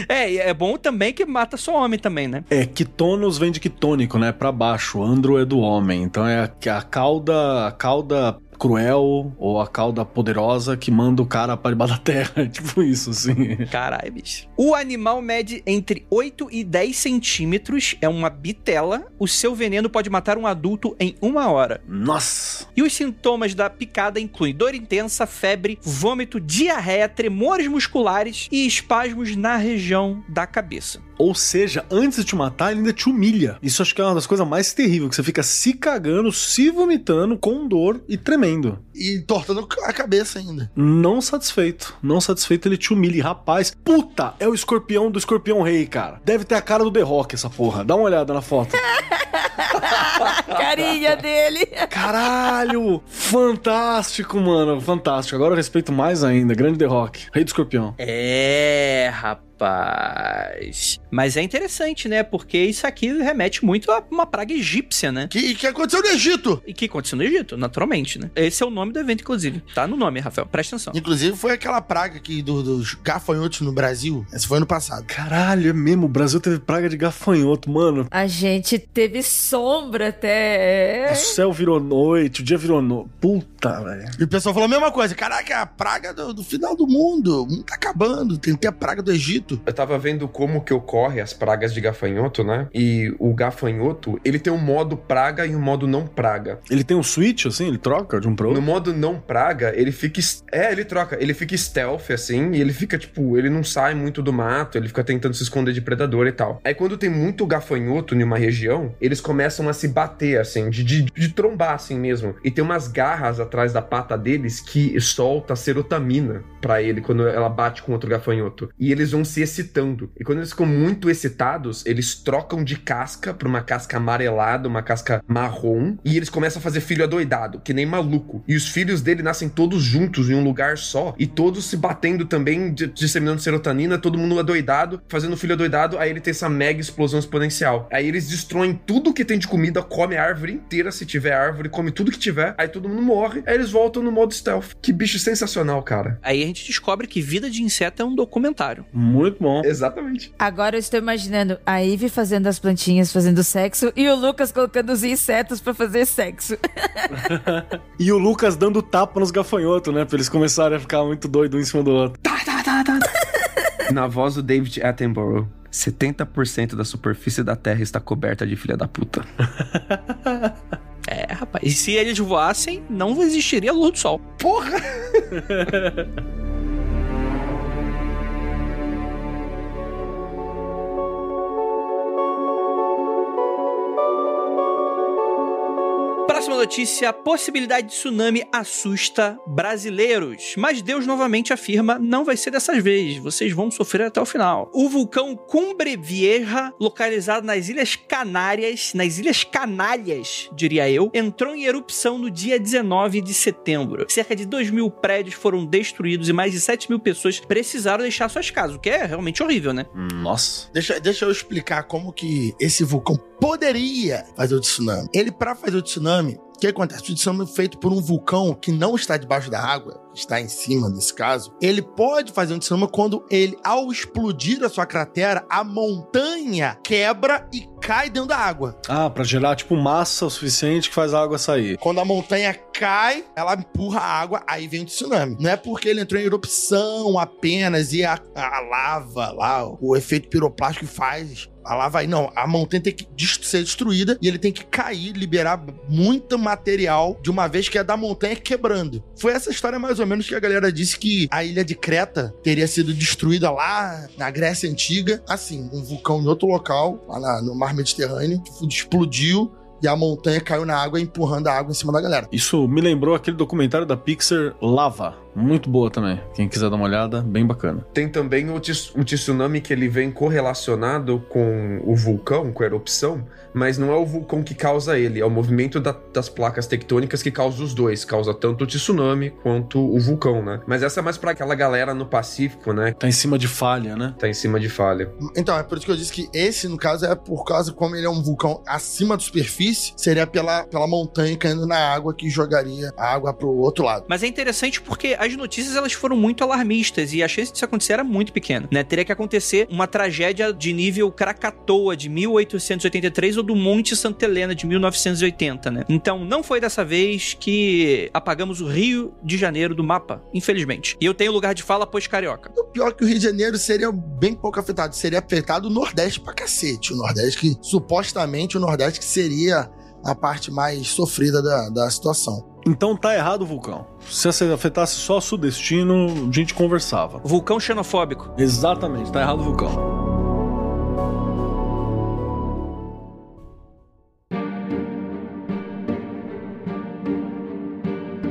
É, e é bom também que mata só homem também, né? É, quitonos vem de quitônico, né? Pra baixo. Andro é do homem. Então é a, a cauda. A cauda cruel ou a cauda poderosa que manda o cara pra debaixo da terra. tipo isso, assim. Caralho, bicho. O animal mede entre 8 e 10 centímetros, é uma bitela. O seu veneno pode matar um adulto em uma hora. Nossa! E os sintomas da picada incluem dor intensa, febre, vômito, diarreia, tremores musculares e espasmos na região da cabeça. Ou seja, antes de te matar, ele ainda te humilha. Isso acho que é uma das coisas mais terríveis, que você fica se cagando, se vomitando, com dor e tremendo. E tortando a cabeça ainda. Não satisfeito. Não satisfeito, ele te humilha. E, rapaz, puta, é o escorpião do escorpião rei, cara. Deve ter a cara do The Rock, essa porra. Dá uma olhada na foto. Carinha dele. Caralho! Fantástico, mano. Fantástico. Agora eu respeito mais ainda. Grande The Rock. Rei do escorpião. É, rapaz. Mas é interessante, né? Porque isso aqui remete muito a uma praga egípcia, né? Que, que aconteceu no Egito. E que aconteceu no Egito, naturalmente, né? Esse é o nome do evento, inclusive. Tá no nome, Rafael. Presta atenção. Inclusive, foi aquela praga aqui do- dos gafanhotos no Brasil. Esse foi ano passado. Caralho, é mesmo. O Brasil teve praga de gafanhoto, mano. A gente teve sombra até. O céu virou noite, o dia virou noite. Puta, velho. E o pessoal falou a mesma coisa. Caraca, é a praga do, do final do mundo. O mundo tá acabando. Tem que ter a praga do Egito. Eu tava vendo como que ocorre as pragas de gafanhoto, né? E o gafanhoto, ele tem um modo praga e um modo não praga. Ele tem um switch, assim? Ele troca de um pro No outro? modo não praga, ele fica. É, ele troca. Ele fica stealth, assim, e ele fica, tipo, ele não sai muito do mato, ele fica tentando se esconder de predador e tal. Aí quando tem muito gafanhoto em uma região, eles começam a se bater, assim, de, de, de trombar, assim mesmo. E tem umas garras atrás da pata deles que solta serotamina pra ele quando ela bate com outro gafanhoto. E eles vão se excitando. E quando eles ficam muito excitados, eles trocam de casca pra uma casca amarelada, uma casca marrom, e eles começam a fazer filho adoidado, que nem maluco. E os filhos dele nascem todos juntos em um lugar só, e todos se batendo também, di- disseminando serotonina, todo mundo adoidado, fazendo filho adoidado, aí ele tem essa mega explosão exponencial. Aí eles destroem tudo que tem de comida, come a árvore inteira, se tiver árvore, come tudo que tiver, aí todo mundo morre, aí eles voltam no modo stealth. Que bicho sensacional, cara. Aí a gente descobre que Vida de Inseto é um documentário. Muito bom. Exatamente. Agora eu estou imaginando a Ivy fazendo as plantinhas, fazendo sexo, e o Lucas colocando os insetos pra fazer sexo. E o Lucas dando tapa nos gafanhotos, né? Pra eles começarem a ficar muito doido um em cima do outro. Na voz do David Attenborough, 70% da superfície da Terra está coberta de filha da puta. É, rapaz. E se eles voassem, não existiria luz do sol. Porra! Próxima notícia: possibilidade de tsunami assusta brasileiros. Mas Deus novamente afirma: não vai ser dessas vezes, vocês vão sofrer até o final. O vulcão Cumbre Vieja, localizado nas Ilhas Canárias, nas Ilhas Canalhas, diria eu, entrou em erupção no dia 19 de setembro. Cerca de 2 mil prédios foram destruídos e mais de 7 mil pessoas precisaram deixar suas casas, o que é realmente horrível, né? Nossa. Deixa, deixa eu explicar como que esse vulcão poderia fazer o tsunami. Ele, pra fazer o tsunami, o que acontece? O tsunami feito por um vulcão que não está debaixo da água, está em cima nesse caso. Ele pode fazer um tsunami quando ele, ao explodir a sua cratera, a montanha quebra e cai dentro da água. Ah, pra gerar, tipo, massa o suficiente que faz a água sair. Quando a montanha cai, ela empurra a água, aí vem o tsunami. Não é porque ele entrou em erupção apenas e a, a lava lá, o efeito piroplástico faz. A lava aí, não. A montanha tem que ser destruída e ele tem que cair, liberar muito material de uma vez que é da montanha quebrando. Foi essa história mais ou menos que a galera disse que a ilha de Creta teria sido destruída lá na Grécia Antiga. Assim, um vulcão em outro local, lá no mar Mediterrâneo, explodiu e a montanha caiu na água, empurrando a água em cima da galera. Isso me lembrou aquele documentário da Pixar, Lava. Muito boa também. Quem quiser dar uma olhada, bem bacana. Tem também o, o tsunami que ele vem correlacionado com o vulcão, com a erupção, mas não é o vulcão que causa ele, é o movimento da- das placas tectônicas que causa os dois, causa tanto o tsunami quanto o vulcão, né? Mas essa é mais pra aquela galera no Pacífico, né? Tá em cima de falha, né? Tá em cima de falha. Então, é por isso que eu disse que esse, no caso, é por causa, como ele é um vulcão acima da superfície, seria pela, pela montanha caindo na água que jogaria a água pro outro lado. Mas é interessante porque as notícias elas foram muito alarmistas e a chance disso acontecer era muito pequena, né? Teria que acontecer uma tragédia de nível Krakatoa de 1883 ou do Monte Santa Helena de 1980, né? Então não foi dessa vez que apagamos o Rio de Janeiro do mapa, infelizmente. E eu tenho lugar de fala pois carioca. O pior é que o Rio de Janeiro seria bem pouco afetado. Seria afetado o Nordeste pra cacete. O Nordeste que, supostamente, o Nordeste que seria a parte mais sofrida da, da situação. Então tá errado o vulcão. Se afetasse só sudestino, a gente conversava. Vulcão xenofóbico. Exatamente, tá errado o vulcão.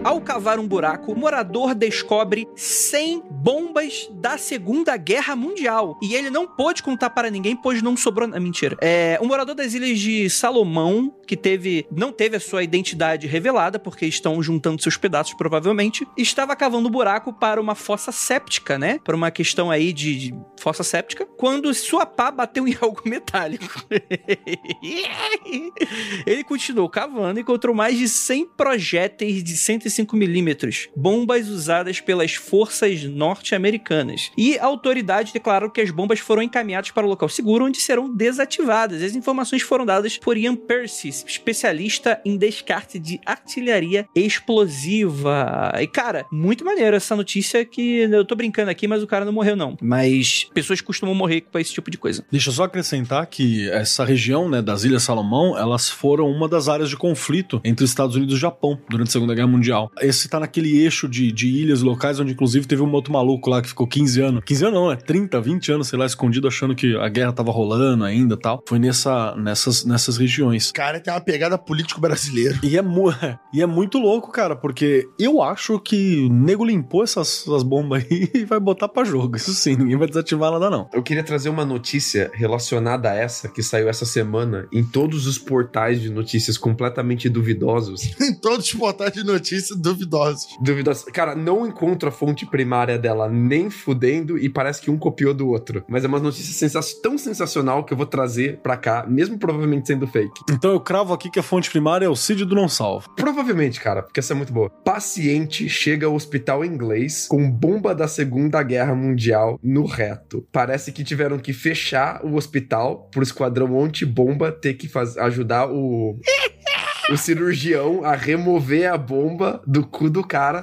Ao cavar um buraco, o morador descobre 100 bombas da Segunda Guerra Mundial. E ele não pôde contar para ninguém, pois não sobrou. Ah, mentira. É, um morador das Ilhas de Salomão, que teve não teve a sua identidade revelada, porque estão juntando seus pedaços, provavelmente, estava cavando um buraco para uma fossa séptica, né? Para uma questão aí de, de fossa séptica, quando sua pá bateu em algo metálico. ele continuou cavando e encontrou mais de 100 projéteis de 150 milímetros, bombas usadas pelas forças norte-americanas. E a autoridade declarou que as bombas foram encaminhadas para o local seguro, onde serão desativadas. As informações foram dadas por Ian Percy, especialista em descarte de artilharia explosiva. E, cara, muito maneiro essa notícia que eu tô brincando aqui, mas o cara não morreu, não. Mas pessoas costumam morrer com esse tipo de coisa. Deixa eu só acrescentar que essa região, né, das Ilhas Salomão, elas foram uma das áreas de conflito entre os Estados Unidos e Japão durante a Segunda Guerra Mundial. Esse tá naquele eixo de, de ilhas locais onde, inclusive, teve um outro maluco lá que ficou 15 anos. 15 anos não, é 30, 20 anos, sei lá, escondido, achando que a guerra tava rolando ainda tal. Foi nessa, nessas, nessas regiões. Cara, tem uma pegada político brasileiro. E é, mu e é muito louco, cara, porque eu acho que o nego limpou essas, essas bombas aí e vai botar pra jogo. Isso sim, ninguém vai desativar nada, não. Eu queria trazer uma notícia relacionada a essa, que saiu essa semana em todos os portais de notícias completamente duvidosos. em todos os portais de notícias duvidosos. Duvidosos. Cara, não encontro a fonte primária dela nem fudendo e parece que um copiou do outro. Mas é uma notícia sensa tão sensacional que eu vou trazer pra cá, mesmo provavelmente sendo fake. Então eu cravo aqui que a fonte primária é o Cid do Não Salvo. Provavelmente, cara, porque essa é muito boa. Paciente chega ao hospital inglês com bomba da Segunda Guerra Mundial no reto. Parece que tiveram que fechar o hospital pro esquadrão antibomba ter que faz, ajudar o o cirurgião a remover a bomba do cu do cara.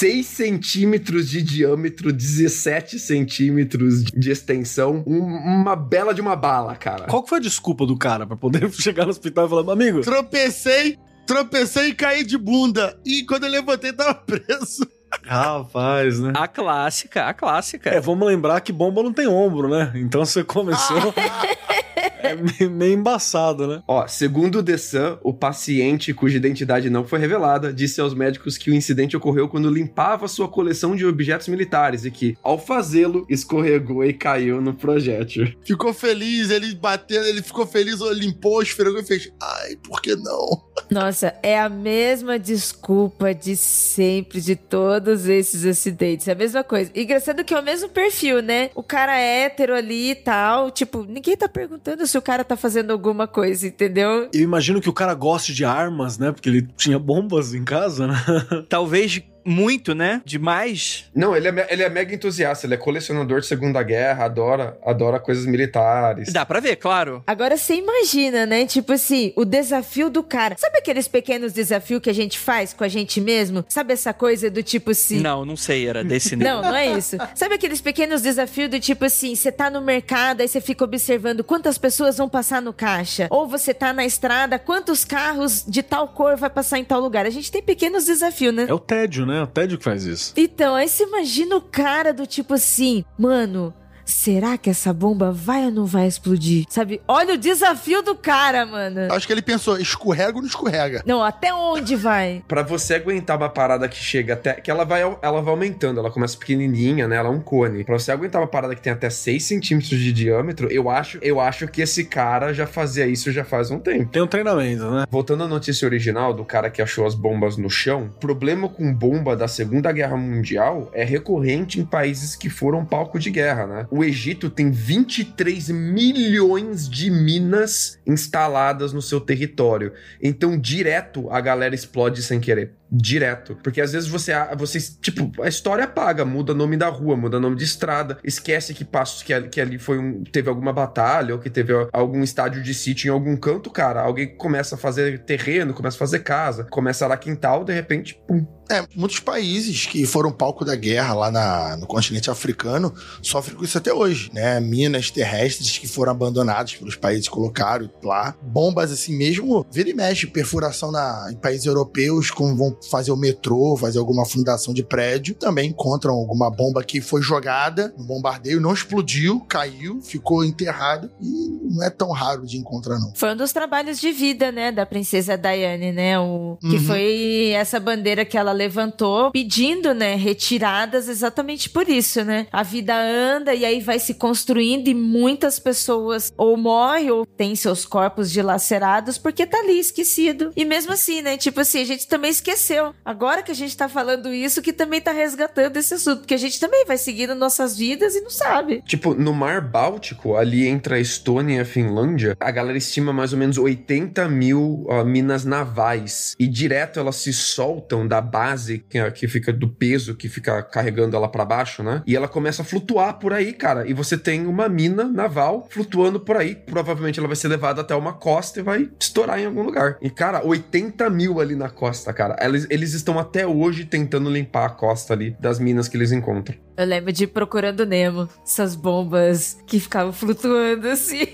6 centímetros de diâmetro, 17 centímetros de extensão, um, uma bela de uma bala, cara. Qual que foi a desculpa do cara pra poder chegar no hospital e falar, amigo? Tropecei, tropecei e caí de bunda. E quando eu levantei, tava preso. Rapaz, né? A clássica, a clássica. É, vamos lembrar que bomba não tem ombro, né? Então você começou. é meio, embaçado, né? Ó, segundo o The Sun, o paciente cuja identidade não foi revelada disse aos médicos que o incidente ocorreu quando limpava sua coleção de objetos militares e que, ao fazê-lo, escorregou e caiu no projétil. Ficou feliz, ele bateu, ele ficou feliz, limpou, esfregou e fez. Ai, por que não? Nossa, é a mesma desculpa de sempre, de todos esses acidentes. É a mesma coisa. E engraçado que é o mesmo perfil, né? O cara é hétero ali e tal. Tipo, ninguém tá perguntando se o cara tá fazendo alguma coisa, entendeu? Eu imagino que o cara goste de armas, né? Porque ele tinha bombas em casa, né? Talvez muito, né? Demais. Não, ele é, ele é mega entusiasta, ele é colecionador de Segunda Guerra, adora, adora coisas militares. Dá pra ver, claro. Agora você imagina, né? Tipo assim, o desafio do cara. Sabe aqueles pequenos desafios que a gente faz com a gente mesmo? Sabe essa coisa do tipo assim. Não, não sei, era desse nível. não, não é isso. Sabe aqueles pequenos desafios do tipo assim, você tá no mercado, aí você fica observando quantas pessoas vão passar no caixa. Ou você tá na estrada, quantos carros de tal cor vai passar em tal lugar. A gente tem pequenos desafios, né? É o tédio, né? O tédio que faz isso. Então, aí você imagina o cara do tipo assim, mano, será que essa bomba vai ou não vai explodir? Sabe? Olha o desafio do cara, mano. Acho que ele pensou, escorrega ou não escorrega? Não, até onde vai? Pra você aguentar uma parada que chega até. que ela vai, ela vai aumentando, ela começa pequenininha, né? Ela é um cone. Pra você aguentar uma parada que tem até 6 centímetros de diâmetro, eu acho, eu acho que esse cara já fazia isso já faz um tempo. Tem um treinamento, né? Voltando à notícia original do cara que achou as bombas no chão, o problema com bomba da Segunda Guerra Mundial é recorrente em países que foram palco de guerra, né? O Egito tem 23 milhões de minas instaladas no seu território. Então, direto, a galera explode sem querer. Direto. Porque às vezes você, você tipo, a história apaga, muda nome da rua, muda nome de estrada, esquece que passos que, que ali foi um, teve alguma batalha ou que teve algum estádio de sítio em algum canto, cara. Alguém começa a fazer terreno, começa a fazer casa, começa a lá quintal, de repente, pum, é, muitos países que foram palco da guerra lá na, no continente africano sofrem com isso até hoje, né? Minas terrestres que foram abandonadas pelos países colocaram lá. Bombas assim mesmo, vira e mexe, perfuração na, em países europeus, como vão fazer o metrô, fazer alguma fundação de prédio, também encontram alguma bomba que foi jogada no bombardeio, não explodiu, caiu, ficou enterrada e não é tão raro de encontrar não. Foi um dos trabalhos de vida, né, da princesa Diane, né? O, que uhum. foi essa bandeira que ela levantou pedindo, né, retiradas exatamente por isso, né? A vida anda e aí vai se construindo e muitas pessoas ou morrem ou têm seus corpos dilacerados porque tá ali esquecido. E mesmo assim, né, tipo assim, a gente também esqueceu. Agora que a gente tá falando isso, que também tá resgatando esse assunto, porque a gente também vai seguindo nossas vidas e não sabe. Tipo, no Mar Báltico, ali entre a Estônia e a Finlândia, a galera estima mais ou menos 80 mil uh, minas navais. E direto elas se soltam da base que, que fica do peso que fica carregando ela para baixo, né? E ela começa a flutuar por aí, cara. E você tem uma mina naval flutuando por aí. Provavelmente ela vai ser levada até uma costa e vai estourar em algum lugar. E, cara, 80 mil ali na costa, cara. Eles, eles estão até hoje tentando limpar a costa ali das minas que eles encontram. Eu lembro de Procurando Nemo, essas bombas que ficavam flutuando assim.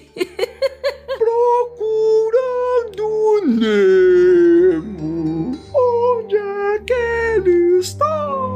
Procurando Nemo, onde é que ele está?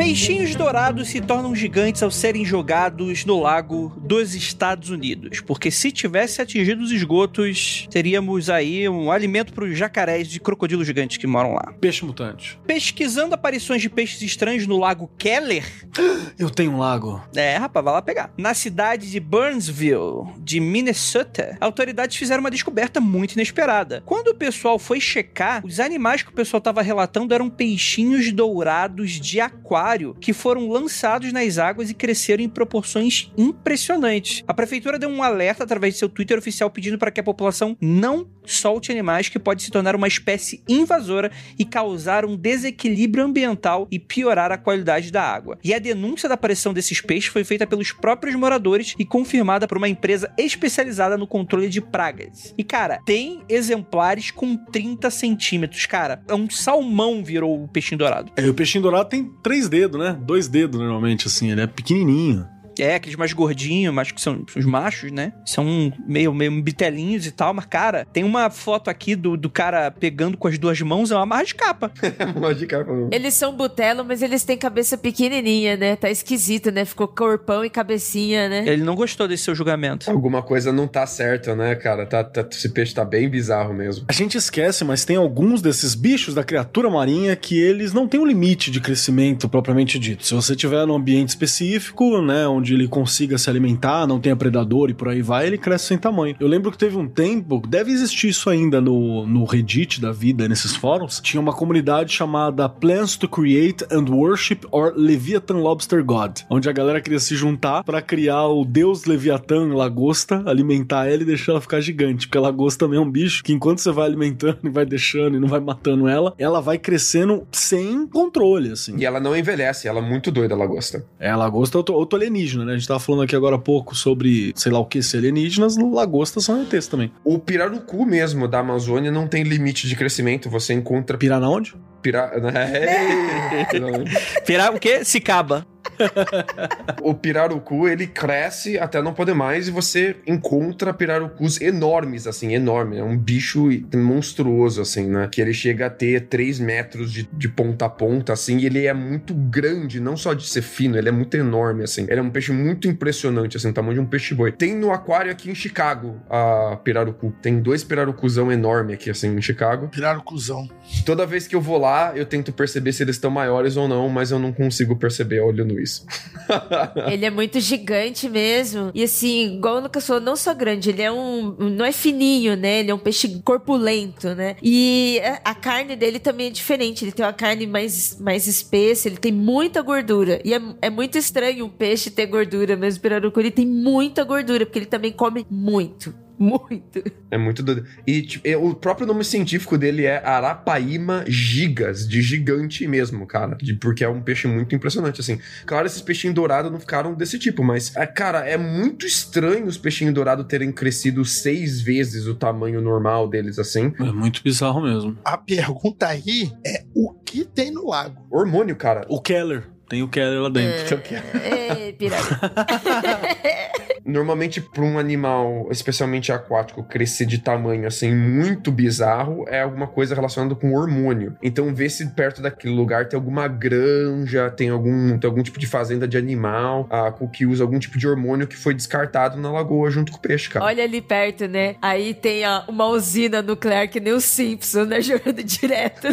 Peixinhos dourados se tornam gigantes ao serem jogados no lago dos Estados Unidos, porque se tivesse atingido os esgotos, teríamos aí um alimento para os jacarés de crocodilos gigantes que moram lá. Peixe mutante. Pesquisando aparições de peixes estranhos no lago Keller. Eu tenho um lago. É, rapaz, vai lá pegar. Na cidade de Burnsville, de Minnesota, autoridades fizeram uma descoberta muito inesperada. Quando o pessoal foi checar, os animais que o pessoal estava relatando eram peixinhos dourados de aquário que foram lançados nas águas e cresceram em proporções impressionantes. A prefeitura deu um alerta através de seu Twitter oficial pedindo para que a população não solte animais que pode se tornar uma espécie invasora e causar um desequilíbrio ambiental e piorar a qualidade da água. E a denúncia da aparição desses peixes foi feita pelos próprios moradores e confirmada por uma empresa especializada no controle de pragas. E cara, tem exemplares com 30 centímetros, cara. É um salmão virou o peixinho dourado. É, o peixinho dourado tem três dedos, né? Dois dedos normalmente, assim, ele é pequenininho. É, aqueles mais gordinhos, mais que são os machos, né? São meio, meio bitelinhos e tal, mas, cara, tem uma foto aqui do, do cara pegando com as duas mãos, é uma marra de capa. marra de capa. Eles são butelo, mas eles têm cabeça pequenininha, né? Tá esquisito, né? Ficou corpão e cabecinha, né? Ele não gostou desse seu julgamento. Alguma coisa não tá certa, né, cara? Tá, tá, esse peixe tá bem bizarro mesmo. A gente esquece, mas tem alguns desses bichos da criatura marinha que eles não têm um limite de crescimento propriamente dito. Se você tiver num ambiente específico, né, onde onde ele consiga se alimentar, não tenha predador e por aí vai, ele cresce sem tamanho. Eu lembro que teve um tempo, deve existir isso ainda no, no Reddit da vida, nesses fóruns, tinha uma comunidade chamada Plans to Create and Worship or Leviathan Lobster God, onde a galera queria se juntar para criar o deus Leviathan lagosta, alimentar ela e deixar ela ficar gigante, porque a lagosta também é um bicho que enquanto você vai alimentando e vai deixando e não vai matando ela, ela vai crescendo sem controle, assim. E ela não envelhece, ela é muito doida, a lagosta. É, a lagosta é outro alienígena alienígena, né? A gente tava falando aqui agora há pouco sobre, sei lá o que, ser alienígenas, lagostas são ETs também. O pirarucu mesmo da Amazônia não tem limite de crescimento, você encontra... Pirar na onde? Pira... Pirar o quê? Cicaba. o pirarucu, ele cresce até não poder mais e você encontra pirarucus enormes, assim, enorme. É um bicho monstruoso, assim, né? Que ele chega a ter 3 metros de, de ponta a ponta, assim, e ele é muito grande, não só de ser fino, ele é muito enorme, assim. Ele é um peixe muito impressionante, assim, o tamanho de um peixe-boi. Tem no aquário aqui em Chicago a pirarucu. Tem dois pirarucuzão enorme aqui, assim, em Chicago. Pirarucuzão. Toda vez que eu vou lá, eu tento perceber se eles estão maiores ou não, mas eu não consigo perceber olho vendo isso. Ele é muito gigante mesmo. E assim, igual o Lucas falou, não só grande, ele é um. Não é fininho, né? Ele é um peixe corpulento, né? E a carne dele também é diferente. Ele tem uma carne mais, mais espessa, ele tem muita gordura. E é, é muito estranho um peixe ter gordura, mesmo o pirarucu ele tem muita gordura, porque ele também come muito. Muito. É muito doido. E tipo, é, o próprio nome científico dele é Arapaíma gigas, de gigante mesmo, cara. De, porque é um peixe muito impressionante, assim. Claro, esses peixinhos dourados não ficaram desse tipo, mas, é, cara, é muito estranho os peixinhos dourados terem crescido seis vezes o tamanho normal deles, assim. É muito bizarro mesmo. A pergunta aí é o que tem no lago? Hormônio, cara. O Keller. Tem o Keller lá dentro. É, pirarucu. Normalmente, para um animal, especialmente aquático, crescer de tamanho assim muito bizarro é alguma coisa relacionada com hormônio. Então, vê se perto daquele lugar tem alguma granja, tem algum, tem algum tipo de fazenda de animal ah, com que usa algum tipo de hormônio que foi descartado na lagoa junto com o peixe, cara. Olha ali perto, né? Aí tem ó, uma usina nuclear que nem o Simpson, né? Jogando direto.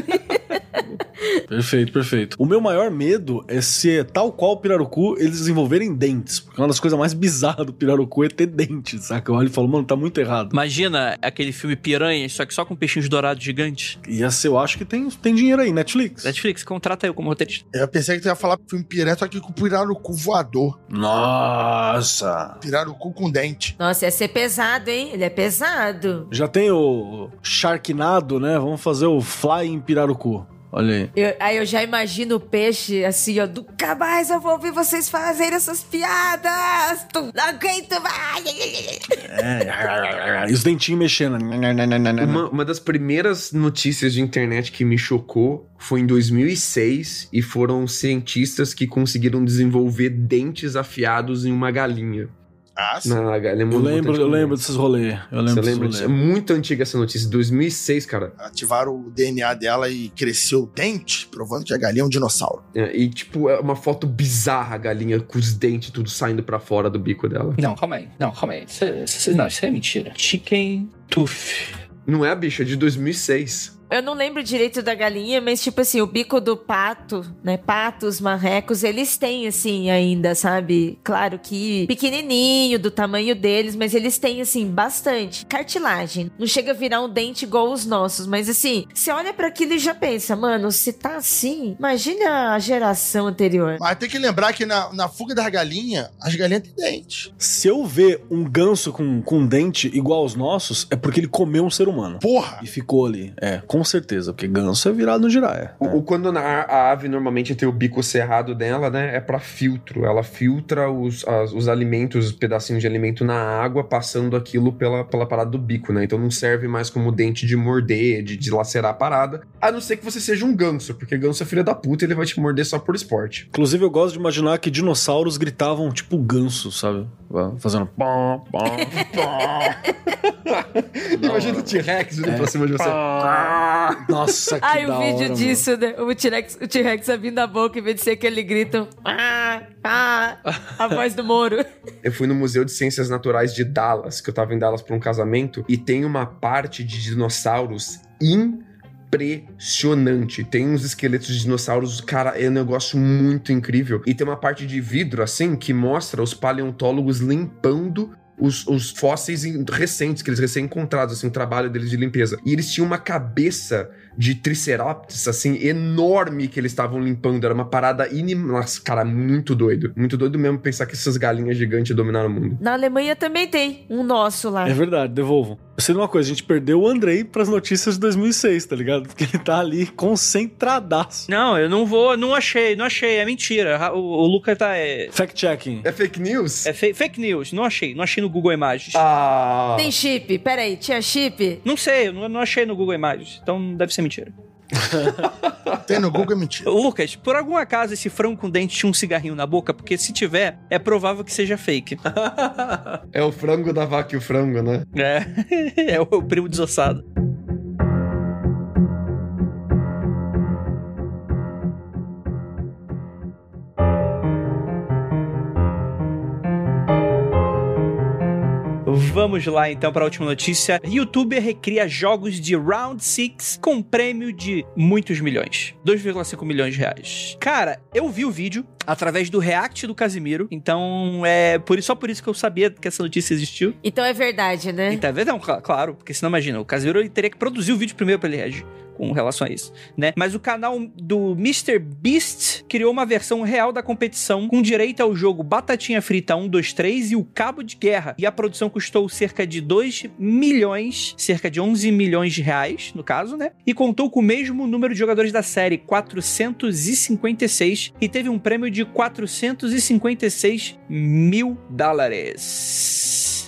Perfeito, perfeito. O meu maior medo é ser, tal qual o pirarucu, eles desenvolverem dentes. Porque uma das coisas mais bizarras do pirarucu é ter dentes, saca? Eu olho e falo, mano, tá muito errado. Imagina aquele filme Piranha, só que só com peixinhos dourados gigantes. E essa eu acho que tem, tem dinheiro aí, Netflix. Netflix, contrata eu como roteirista. Eu pensei que tu ia falar filme piranha, só que com pirarucu voador. Nossa! Pirarucu com dente. Nossa, ia ser pesado, hein? Ele é pesado. Já tem o Sharknado, né? Vamos fazer o Flying Pirarucu. Olha aí. Eu- aí eu já imagino o peixe assim, ó. Nunca mais eu vou ouvir vocês fazerem essas piadas. Tu não aguento mais. É, e os dentinhos mexendo. Uma, uma das primeiras notícias de internet que me chocou foi em 2006 e foram cientistas que conseguiram desenvolver dentes afiados em uma galinha. Ah, sim. Na galinha Eu lembro, eu lembro desses rolês. Eu lembro Você desses lembra disso? É rolês. muito antiga essa notícia, 2006, cara. Ativaram o DNA dela e cresceu o dente, provando que a galinha é um dinossauro. É, e, tipo, é uma foto bizarra, a galinha com os dentes tudo saindo pra fora do bico dela. Não, calma aí. Não, calma aí. Isso, é- isso- não, isso é mentira. Chicken Tooth. Não é, bicho? É de 2006. Eu não lembro direito da galinha, mas tipo assim, o bico do pato, né? Patos, marrecos, eles têm assim ainda, sabe? Claro que pequenininho, do tamanho deles, mas eles têm assim bastante cartilagem. Não chega a virar um dente igual os nossos, mas assim, você olha pra aquilo e já pensa, mano, se tá assim, imagina a geração anterior. Mas tem que lembrar que na, na fuga das galinhas, as galinhas têm dente. Se eu ver um ganso com, com dente igual aos nossos, é porque ele comeu um ser humano. Porra! E ficou ali. É, com certeza, porque ganso é virado no giraia. O, o- quando na- a ave normalmente tem o bico cerrado dela, né? É pra filtro. Ela filtra os, as- os alimentos, os pedacinhos de alimento na água, passando aquilo pela, pela parada do bico, né? Então não serve mais como dente de morder, de, de lacerar a parada. A não ser que você seja um ganso, porque ganso é filha da puta e ele vai te morder só por esporte. Inclusive, eu gosto de imaginar que dinossauros gritavam tipo ganso, sabe? Fazendo pom, pom, Imagina o T-Rex vindo pra cima de você. Nossa, que Ai, da o vídeo hora, disso, né? O T-Rex o T-Rex abrindo a boca, em vez de ser aquele grito. Ah, ah, a voz do Moro. Eu fui no Museu de Ciências Naturais de Dallas, que eu tava em Dallas pra um casamento, e tem uma parte de dinossauros impressionante. Tem uns esqueletos de dinossauros, cara, é um negócio muito incrível. E tem uma parte de vidro, assim, que mostra os paleontólogos limpando os, os fósseis recentes, que eles recém-encontrados, assim, o trabalho deles de limpeza. E eles tinham uma cabeça de triceratops, assim, enorme que eles estavam limpando. Era uma parada inim... Nossa, cara, muito doido. Muito doido mesmo pensar que essas galinhas gigantes dominaram o mundo. Na Alemanha também tem um nosso lá. É verdade, devolvo. Eu sei de uma coisa, a gente perdeu o Andrei pras notícias de 2006, tá ligado? Porque ele tá ali concentradaço. Não, eu não vou, não achei, não achei, é mentira. O, o Luca tá. É, Fact-checking. É fake news? é fe- fake news, não achei, não achei no Google Imagens. Ah. Tem chip? Peraí, tinha chip? Não sei, eu não, não achei no Google Imagens, então deve ser mentira. Tem no Google é mentira. Lucas, por algum acaso esse frango com dente tinha um cigarrinho na boca? Porque se tiver, é provável que seja fake. É o frango da vaca e o frango, né? É, é o, o primo desossado. Vamos lá então para a última notícia. YouTuber recria jogos de Round 6 com prêmio de muitos milhões. 2,5 milhões de reais. Cara, eu vi o vídeo através do react do Casimiro. Então, é por, só por isso que eu sabia que essa notícia existiu. Então é verdade, né? Então, é verdade, não, claro, porque senão imagina, o Casimiro teria que produzir o vídeo primeiro para ele reagir com relação a isso, né? Mas o canal do Mr. Beast criou uma versão real da competição com direito ao jogo Batatinha Frita 1, 2, 3 e o Cabo de Guerra. E a produção custou cerca de 2 milhões, cerca de 11 milhões de reais, no caso, né? E contou com o mesmo número de jogadores da série, 456, e teve um prêmio de 456 mil dólares.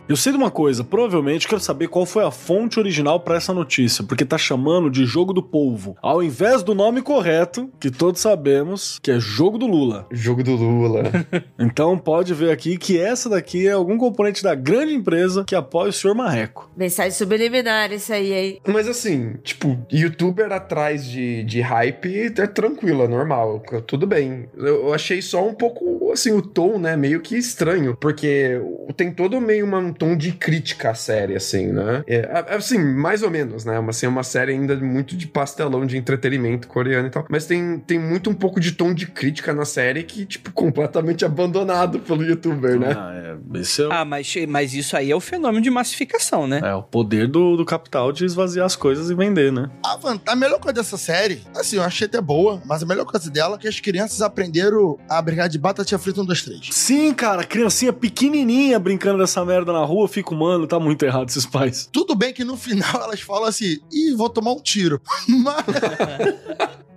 Eu sei de uma coisa, provavelmente quero saber qual foi a fonte original para essa notícia, porque tá chamando de jogo do polvo, ao invés do nome correto, que todos sabemos que é jogo do Lula. Jogo do Lula. então pode ver aqui que essa daqui é algum componente da grande empresa que apoia o senhor Marreco. Mensagem subliminar isso aí, hein? Mas assim, tipo, youtuber atrás de, de hype é tranquilo, é normal, tudo bem. Eu, eu achei só um pouco, assim, o tom, né, meio que estranho, porque tem todo meio uma tom de crítica à série, assim, né? É, assim, mais ou menos, né? Mas assim, é uma série ainda muito de pastelão de entretenimento coreano e tal. Mas tem, tem muito um pouco de tom de crítica na série que, tipo, completamente abandonado pelo youtuber, né? Ah, é, esse é ah mas, mas isso aí é o fenômeno de massificação, né? É, o poder do, do capital de esvaziar as coisas e vender, né? A, a melhor coisa dessa série, assim, eu achei até boa, mas a melhor coisa dela é que as crianças aprenderam a brincar de batatinha frita 1, 2, 3. Sim, cara, criancinha pequenininha brincando dessa merda na rua, eu fico, mano, tá muito errado esses pais. Tudo bem que no final elas falam assim, ih, vou tomar um tiro. Mas...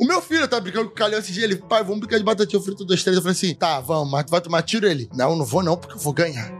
O meu filho tá brincando com o Calhão esse dia, ele, pai, vamos brincar de batatinha frita 1, 2, 3. Eu falei assim, tá, vamos, mas tu vai tomar tiro? Ele, não, não vou não, porque eu vou ganhar.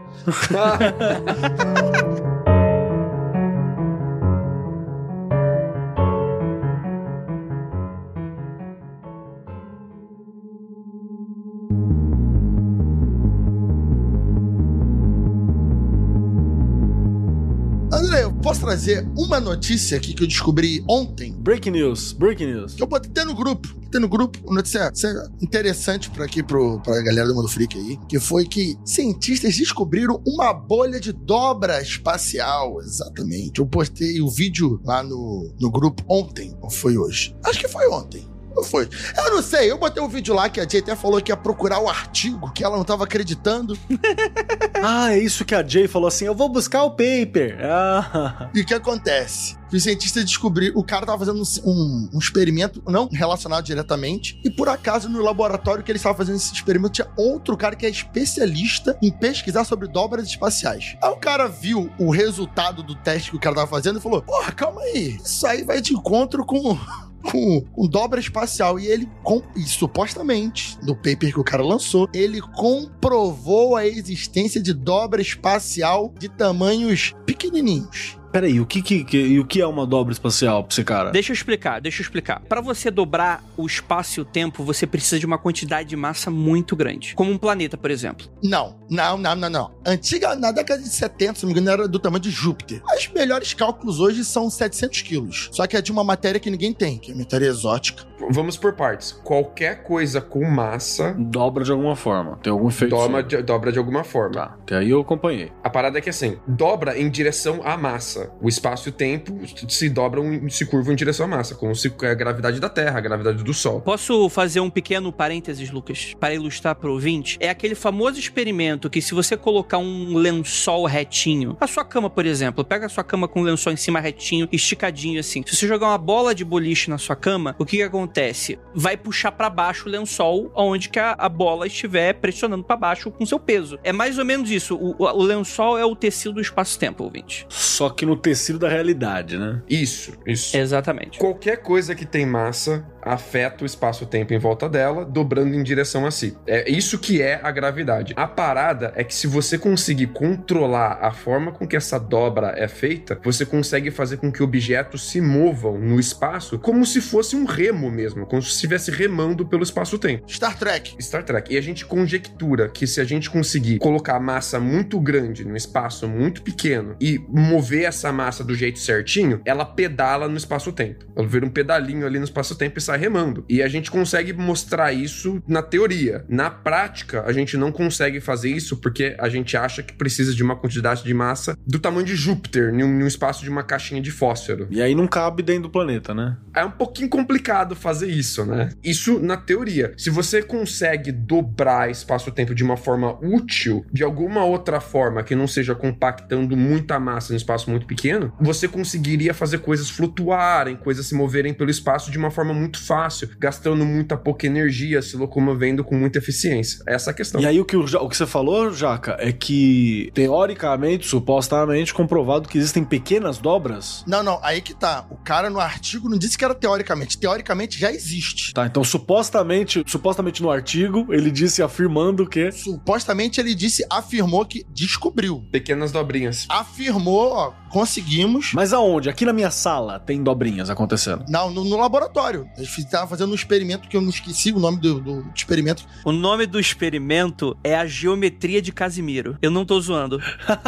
Posso trazer uma notícia aqui que eu descobri ontem, Breaking news, breaking news. que eu botei até no grupo. Botei no grupo, uma notícia, notícia interessante pra aqui, pro, pra galera do Mundo Freak aí, que foi que cientistas descobriram uma bolha de dobra espacial. Exatamente. Eu postei o vídeo lá no, no grupo ontem, ou foi hoje? Acho que foi ontem. Não foi. Eu não sei, eu botei um vídeo lá que a Jay até falou que ia procurar o artigo, que ela não tava acreditando. Ah, é isso que a Jay falou assim: eu vou buscar o paper. Ah. E o que acontece? Os cientistas descobriram, o cara tava fazendo um, um- experimento não relacionado diretamente, e por acaso no laboratório que ele estava fazendo esse experimento tinha outro cara que é especialista em pesquisar sobre dobras espaciais. Aí o cara viu o resultado do teste que o cara tava fazendo e falou: Porra, calma aí, isso aí vai de encontro com. Com, com dobra espacial. E ele, com, e supostamente, no paper que o cara lançou, ele comprovou a existência de dobra espacial de tamanhos pequenininhos. Peraí, o que, que, que- e o que é uma dobra espacial pra esse cara? Deixa eu explicar, deixa eu explicar. Pra você dobrar o espaço e o tempo, você precisa de uma quantidade de massa muito grande. Como um planeta, por exemplo. Não, não, não, não, não. Antiga, na década de 70, se não me engano, era do tamanho de Júpiter. Os melhores cálculos hoje são 700 quilos. Só que é de uma matéria que ninguém tem, que é matéria exótica. Vamos por partes. Qualquer coisa com massa Dobra de alguma forma. Tem algum efeito. dobra sobre. de, dobra de alguma forma. Tá, até aí eu acompanhei. A parada é que assim, dobra em direção à massa. O espaço e o tempo se dobram, se curvam em direção à massa, como se é a gravidade da Terra, a gravidade do Sol. Posso fazer um pequeno parênteses, Lucas, para ilustrar pro ouvinte? É aquele famoso experimento que se você colocar um lençol retinho, a sua cama, por exemplo, pega a sua cama com um lençol em cima retinho, esticadinho assim. Se você jogar uma bola de boliche na sua cama, o que que acontece? Vai puxar para baixo o lençol onde que a, a bola estiver pressionando para baixo com seu peso. É mais ou menos isso. O, o- o lençol é o tecido do espaço-tempo, ouvinte. Só que no tecido da realidade, né? Isso, isso. Exatamente. Qualquer coisa que tem massa afeta o espaço-tempo em volta dela, dobrando em direção a si. É isso que é a gravidade. A parada é que se você conseguir controlar a forma com que essa dobra é feita, você consegue fazer com que objetos se movam no espaço como se fosse um remo mesmo, como se estivesse remando pelo espaço-tempo. Star Trek. Star Trek. E a gente conjectura que se a gente conseguir colocar massa muito grande num espaço muito pequeno e mover essa massa do jeito certinho, ela pedala no espaço-tempo. Ela vira um pedalinho ali no espaço-tempo e sai remando. E a gente consegue mostrar isso na teoria. Na prática, a gente não consegue fazer isso porque a gente acha que precisa de uma quantidade de massa do tamanho de Júpiter, em um, em um espaço de uma caixinha de fósforo. E aí não cabe dentro do planeta, né? É um pouquinho complicado fazer isso, né? Isso na teoria. Se você consegue dobrar espaço-tempo de uma forma útil, de alguma outra forma que não seja compactando muita massa em um espaço muito pequeno, você conseguiria fazer coisas flutuarem, coisas se moverem pelo espaço de uma forma muito fácil, gastando muita pouca energia, se locomovendo com muita eficiência. Essa é a questão. E aí o que, o, o que você falou, Jaca, é que teoricamente, supostamente, comprovado que existem pequenas dobras. Não, não, aí que tá. O cara no artigo não disse que era teoricamente. Teoricamente já existe. Tá, então supostamente, supostamente no artigo, ele disse afirmando que Supostamente ele disse, afirmou que descobriu. Pequenas dobrinhas. Afirmou, ó, conseguimos. Mas aonde? Aqui na minha sala tem dobrinhas acontecendo. Não, no, no laboratório. Eles estavam fazendo um experimento que eu não esqueci o nome do, do experimento. O nome do experimento é a geometria de Casimiro. Eu não tô zoando.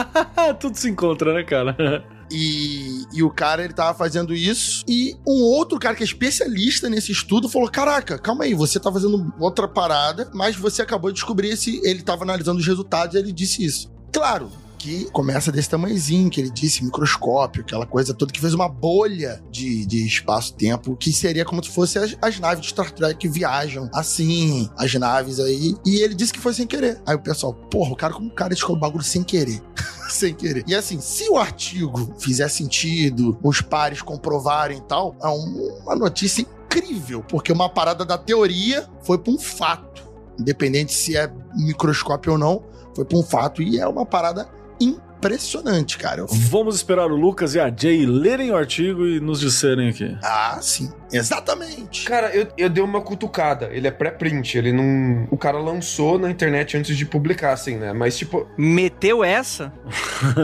Tudo se encontra, né, cara? E, e o cara, ele tava fazendo isso. E um outro cara que é especialista nesse estudo falou: Caraca, calma aí, você tá fazendo outra parada, mas você acabou de descobrir esse. Ele tava analisando os resultados e ele disse isso. Claro. Que começa desse tamanhozinho, que ele disse, microscópio, aquela coisa toda, que fez uma bolha de, de espaço-tempo, que seria como se fosse as, as naves de Star Trek que viajam assim, as naves aí. E ele disse que foi sem querer. Aí o pessoal, porra, o cara, como o cara descobriu o bagulho sem querer? sem querer. E assim, se o artigo fizer sentido, os pares comprovarem e tal, é um- uma notícia incrível, porque uma parada da teoria foi para um fato. Independente se é microscópio ou não, foi para um fato e é uma parada impressionante, cara. Eu- Vamos esperar o Lucas e a Jay lerem o artigo e nos disserem aqui. Ah, sim. Exatamente. Cara, eu, eu dei uma cutucada. Ele é pré-print, ele não. O cara lançou na internet antes de publicar, assim, né? Mas, tipo, Meteu essa?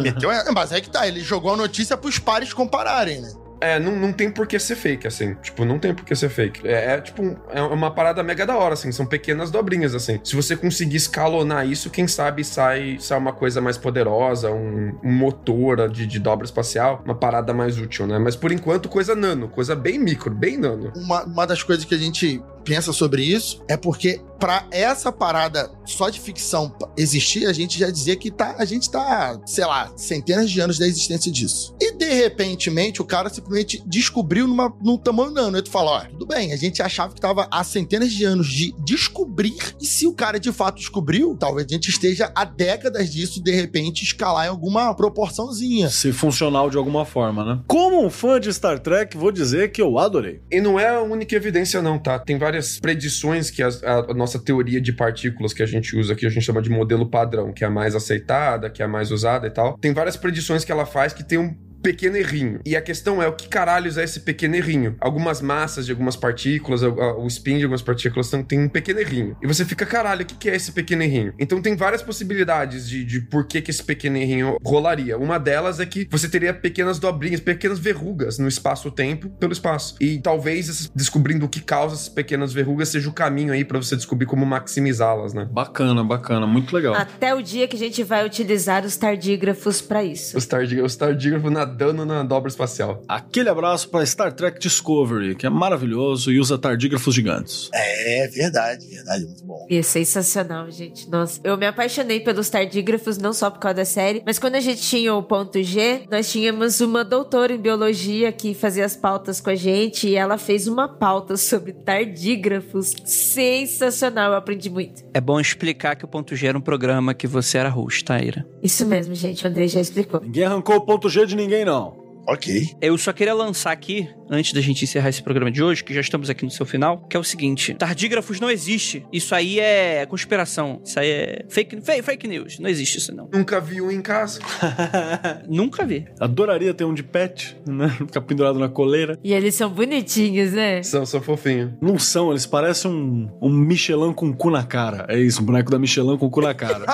Meteu, é, mas aí que tá, ele jogou a notícia pros pares compararem, né? É, não, não tem por que ser fake, assim. Tipo, não tem por que ser fake. É, é, tipo, é uma parada mega da hora, assim. São pequenas dobrinhas, assim. Se você conseguir escalonar isso, quem sabe sai, sai uma coisa mais poderosa, um, um motor de, de dobra espacial, uma parada mais útil, né? Mas por enquanto, coisa nano, coisa bem micro, bem nano. uma, uma das coisas que a gente pensa sobre isso é porque pra essa parada só de ficção existir, a gente já dizia que tá, a gente tá, sei lá, centenas de anos da existência disso. E de repentemente o cara simplesmente descobriu numa, num tamanho nano. Aí tu fala, ó, tudo bem, a gente achava que tava há centenas de anos de descobrir, e se o cara de fato descobriu, talvez a gente esteja há décadas disso, de repente, escalar em alguma proporçãozinha. Se funcional de alguma forma, né? Como um fã de Star Trek, vou dizer que eu adorei. E não é a única evidência, não, tá? Tem várias predições que a, a nossa teoria de partículas que a gente usa aqui, a gente chama de modelo padrão, que é a mais aceitada, que é a mais usada e tal. Tem várias predições que ela faz que tem um pequeno errinho. E a questão é o que caralhos é esse pequeno errinho? Algumas massas de algumas partículas, o, spin de algumas partículas tão- tem um pequeno errinho. E você fica, caralho, o que, que é esse pequeno errinho? Então tem várias possibilidades de, de por que, que esse pequeno errinho rolaria. Uma delas é que você teria pequenas dobrinhas, pequenas verrugas no espaço-tempo pelo espaço. E talvez descobrindo o que causa essas pequenas verrugas seja o caminho aí pra você descobrir como maximizá-las, né? Bacana, bacana, muito legal. Até o dia que a gente vai utilizar os tardígrafos pra isso. Os tardí- os tardígrafos nadando na dobra espacial. Aquele abraço para Star Trek Discovery, que é maravilhoso e usa tardígrafos gigantes. É verdade, verdade, muito bom. E é sensacional, gente. Nossa, eu me apaixonei pelos tardígrafos, não só por causa da série, mas quando a gente tinha o ponto G, nós tínhamos uma doutora em biologia que fazia as pautas com a gente e ela fez uma pauta sobre tardígrafos. Sensacional, eu aprendi muito. É bom explicar que o Ponto G era um programa que você era host, tá, Ira? Isso mesmo, gente, o André já explicou. Ninguém arrancou o ponto G de ninguém, não. Ok. Eu só queria lançar aqui, antes da gente encerrar esse programa de hoje, que já estamos aqui no seu final, que é o seguinte: tardígrafos não existe. Isso aí é conspiração. Isso aí é fake, fake, fake news. Não existe isso, não. Nunca vi um em casa. Nunca vi. Adoraria ter um de pet, né? Ficar pendurado na coleira. E eles são bonitinhos, né? São, são fofinhos. Não são, eles parecem um, um Michelin com cu na cara. É isso, um boneco da Michelin com cu na cara.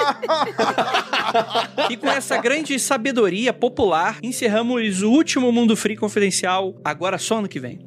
E com essa grande sabedoria popular, encerramos o último Mundo Free Confidencial, agora só ano que vem.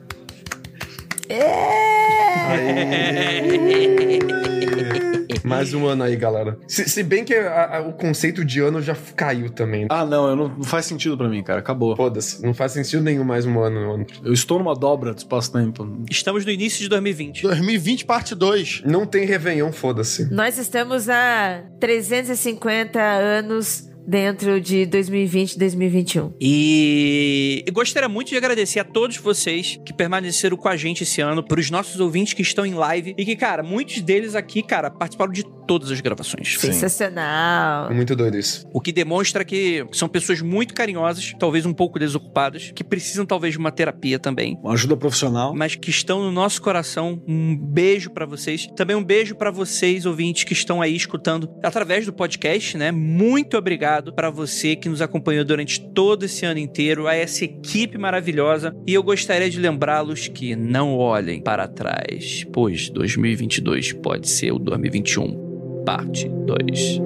Mais um ano aí, galera. Se, se bem que a- a- o conceito de ano já caiu também. Ah, não, eu não, não faz sentido pra mim, cara. Acabou. Foda-se, não faz sentido nenhum mais um ano no ano. Eu estou numa dobra do espaço-tempo. Estamos no início de 2020. 2020, parte 2. Não tem Réveillon, foda-se. Nós estamos há 350 anos dentro de 2020 e 2021. E eu gostaria muito de agradecer a todos vocês que permaneceram com a gente esse ano, para os nossos ouvintes que estão em live e que, cara, muitos deles aqui, cara, participaram de todas as gravações. Sensacional. É muito doido isso. O que demonstra que são pessoas muito carinhosas, talvez um pouco desocupadas, que precisam talvez de uma terapia também. Uma ajuda profissional. Mas que estão no nosso coração. Um beijo pra vocês. Também um beijo pra vocês, ouvintes, que estão aí escutando através do podcast, né? Muito obrigado pra você que nos acompanhou durante todo esse ano inteiro, a essa equipe maravilhosa. E eu gostaria de lembrá-los que não olhem para trás, pois 2022 pode ser o 2021, parte 2.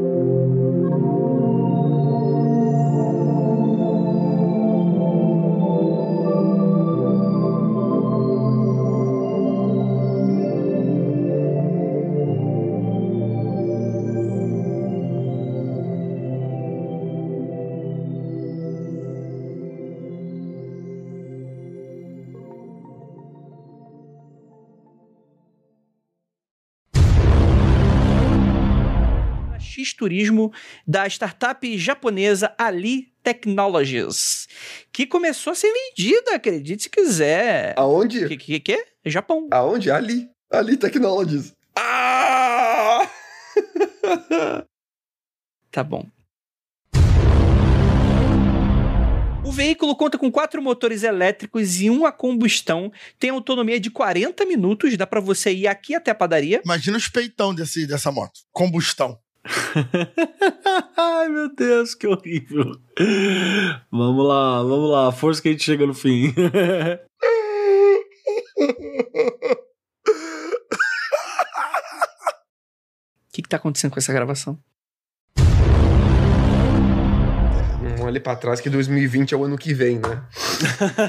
Turismo da startup japonesa Ali Technologies, que começou a ser vendida, acredite se quiser. Aonde? Que que que? é? Japão. Aonde? Ali. Ali Technologies. Ah! Tá bom. O veículo conta com quatro motores elétricos e um a combustão, tem autonomia de 40 minutos, dá pra você ir aqui até a padaria. Imagina os peitão desse, dessa moto. Combustão. Ai, meu Deus, que horrível. Vamos lá, vamos lá. Força que a gente chega no fim. O que, que tá acontecendo com essa gravação? Não olhe pra trás que 2020 é o ano que vem, né?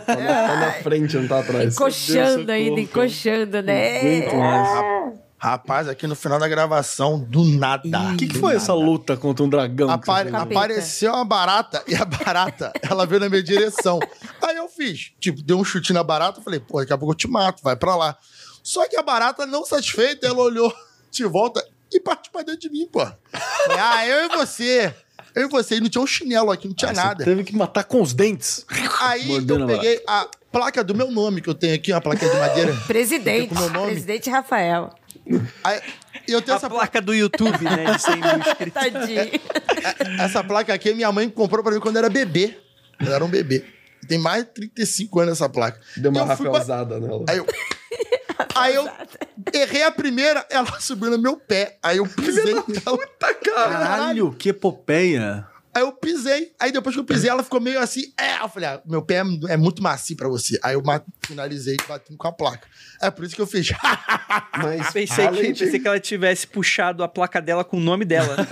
Tá na, tá na frente, não tá atrás. Encoxando Deus, ainda, encoxando, né? Aguento mais. Rapaz, aqui no final da gravação, do nada. O que, que foi essa luta contra um dragão? Apare- apareceu uma barata e a barata, ela veio na minha direção. Aí eu fiz, tipo, dei um chute na barata, falei, pô, daqui a pouco eu te mato, vai pra lá. Só que a barata, não satisfeita, ela olhou de volta e partiu pra dentro de mim, pô. Falei, ah, eu e você. Eu e você. E não tinha um chinelo aqui, não tinha Ah, você nada. Teve que matar com os dentes. Aí Mordendo eu peguei a placa do meu nome, que eu tenho aqui, uma placa de madeira. Presidente. Meu nome. Presidente Rafael. Aí, eu tenho A essa placa do YouTube, né? De 100 mil inscritos. Tadinho. Essa placa aqui minha mãe comprou pra mim quando eu era bebê. Eu era um bebê. Tem mais de 35 anos essa placa. Deu uma ba- rafelzada nela. Aí eu. Aí eu errei a primeira, ela subiu no meu pé. Aí eu pisei nela. Tá cara. Caralho, que epopeia. Aí eu pisei. Aí depois que eu pisei, ela ficou meio assim. É, eu falei, ah, meu pé é é muito macio pra você. Aí eu finalizei batendo com a placa. É por isso que eu fiz. Mas Pensei que, de- pensei que ela tivesse puxado a placa dela com o nome dela.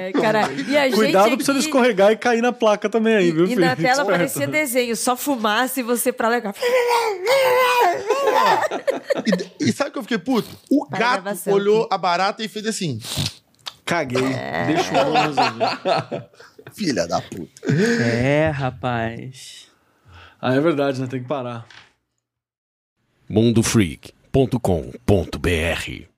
É, cara, e a Cuidado gente pra você não aqui- escorregar e cair na placa também aí, viu, E filho? na tela aparecia desenho, só fumaça e você pra lá. e, e sabe o que eu fiquei puto? O Para gato olhou a barata e fez assim. Caguei. Deixa o homem resolver. Filha da puta. é, rapaz. Ah, é verdade, né? Tem que parar. mundofreak.com.br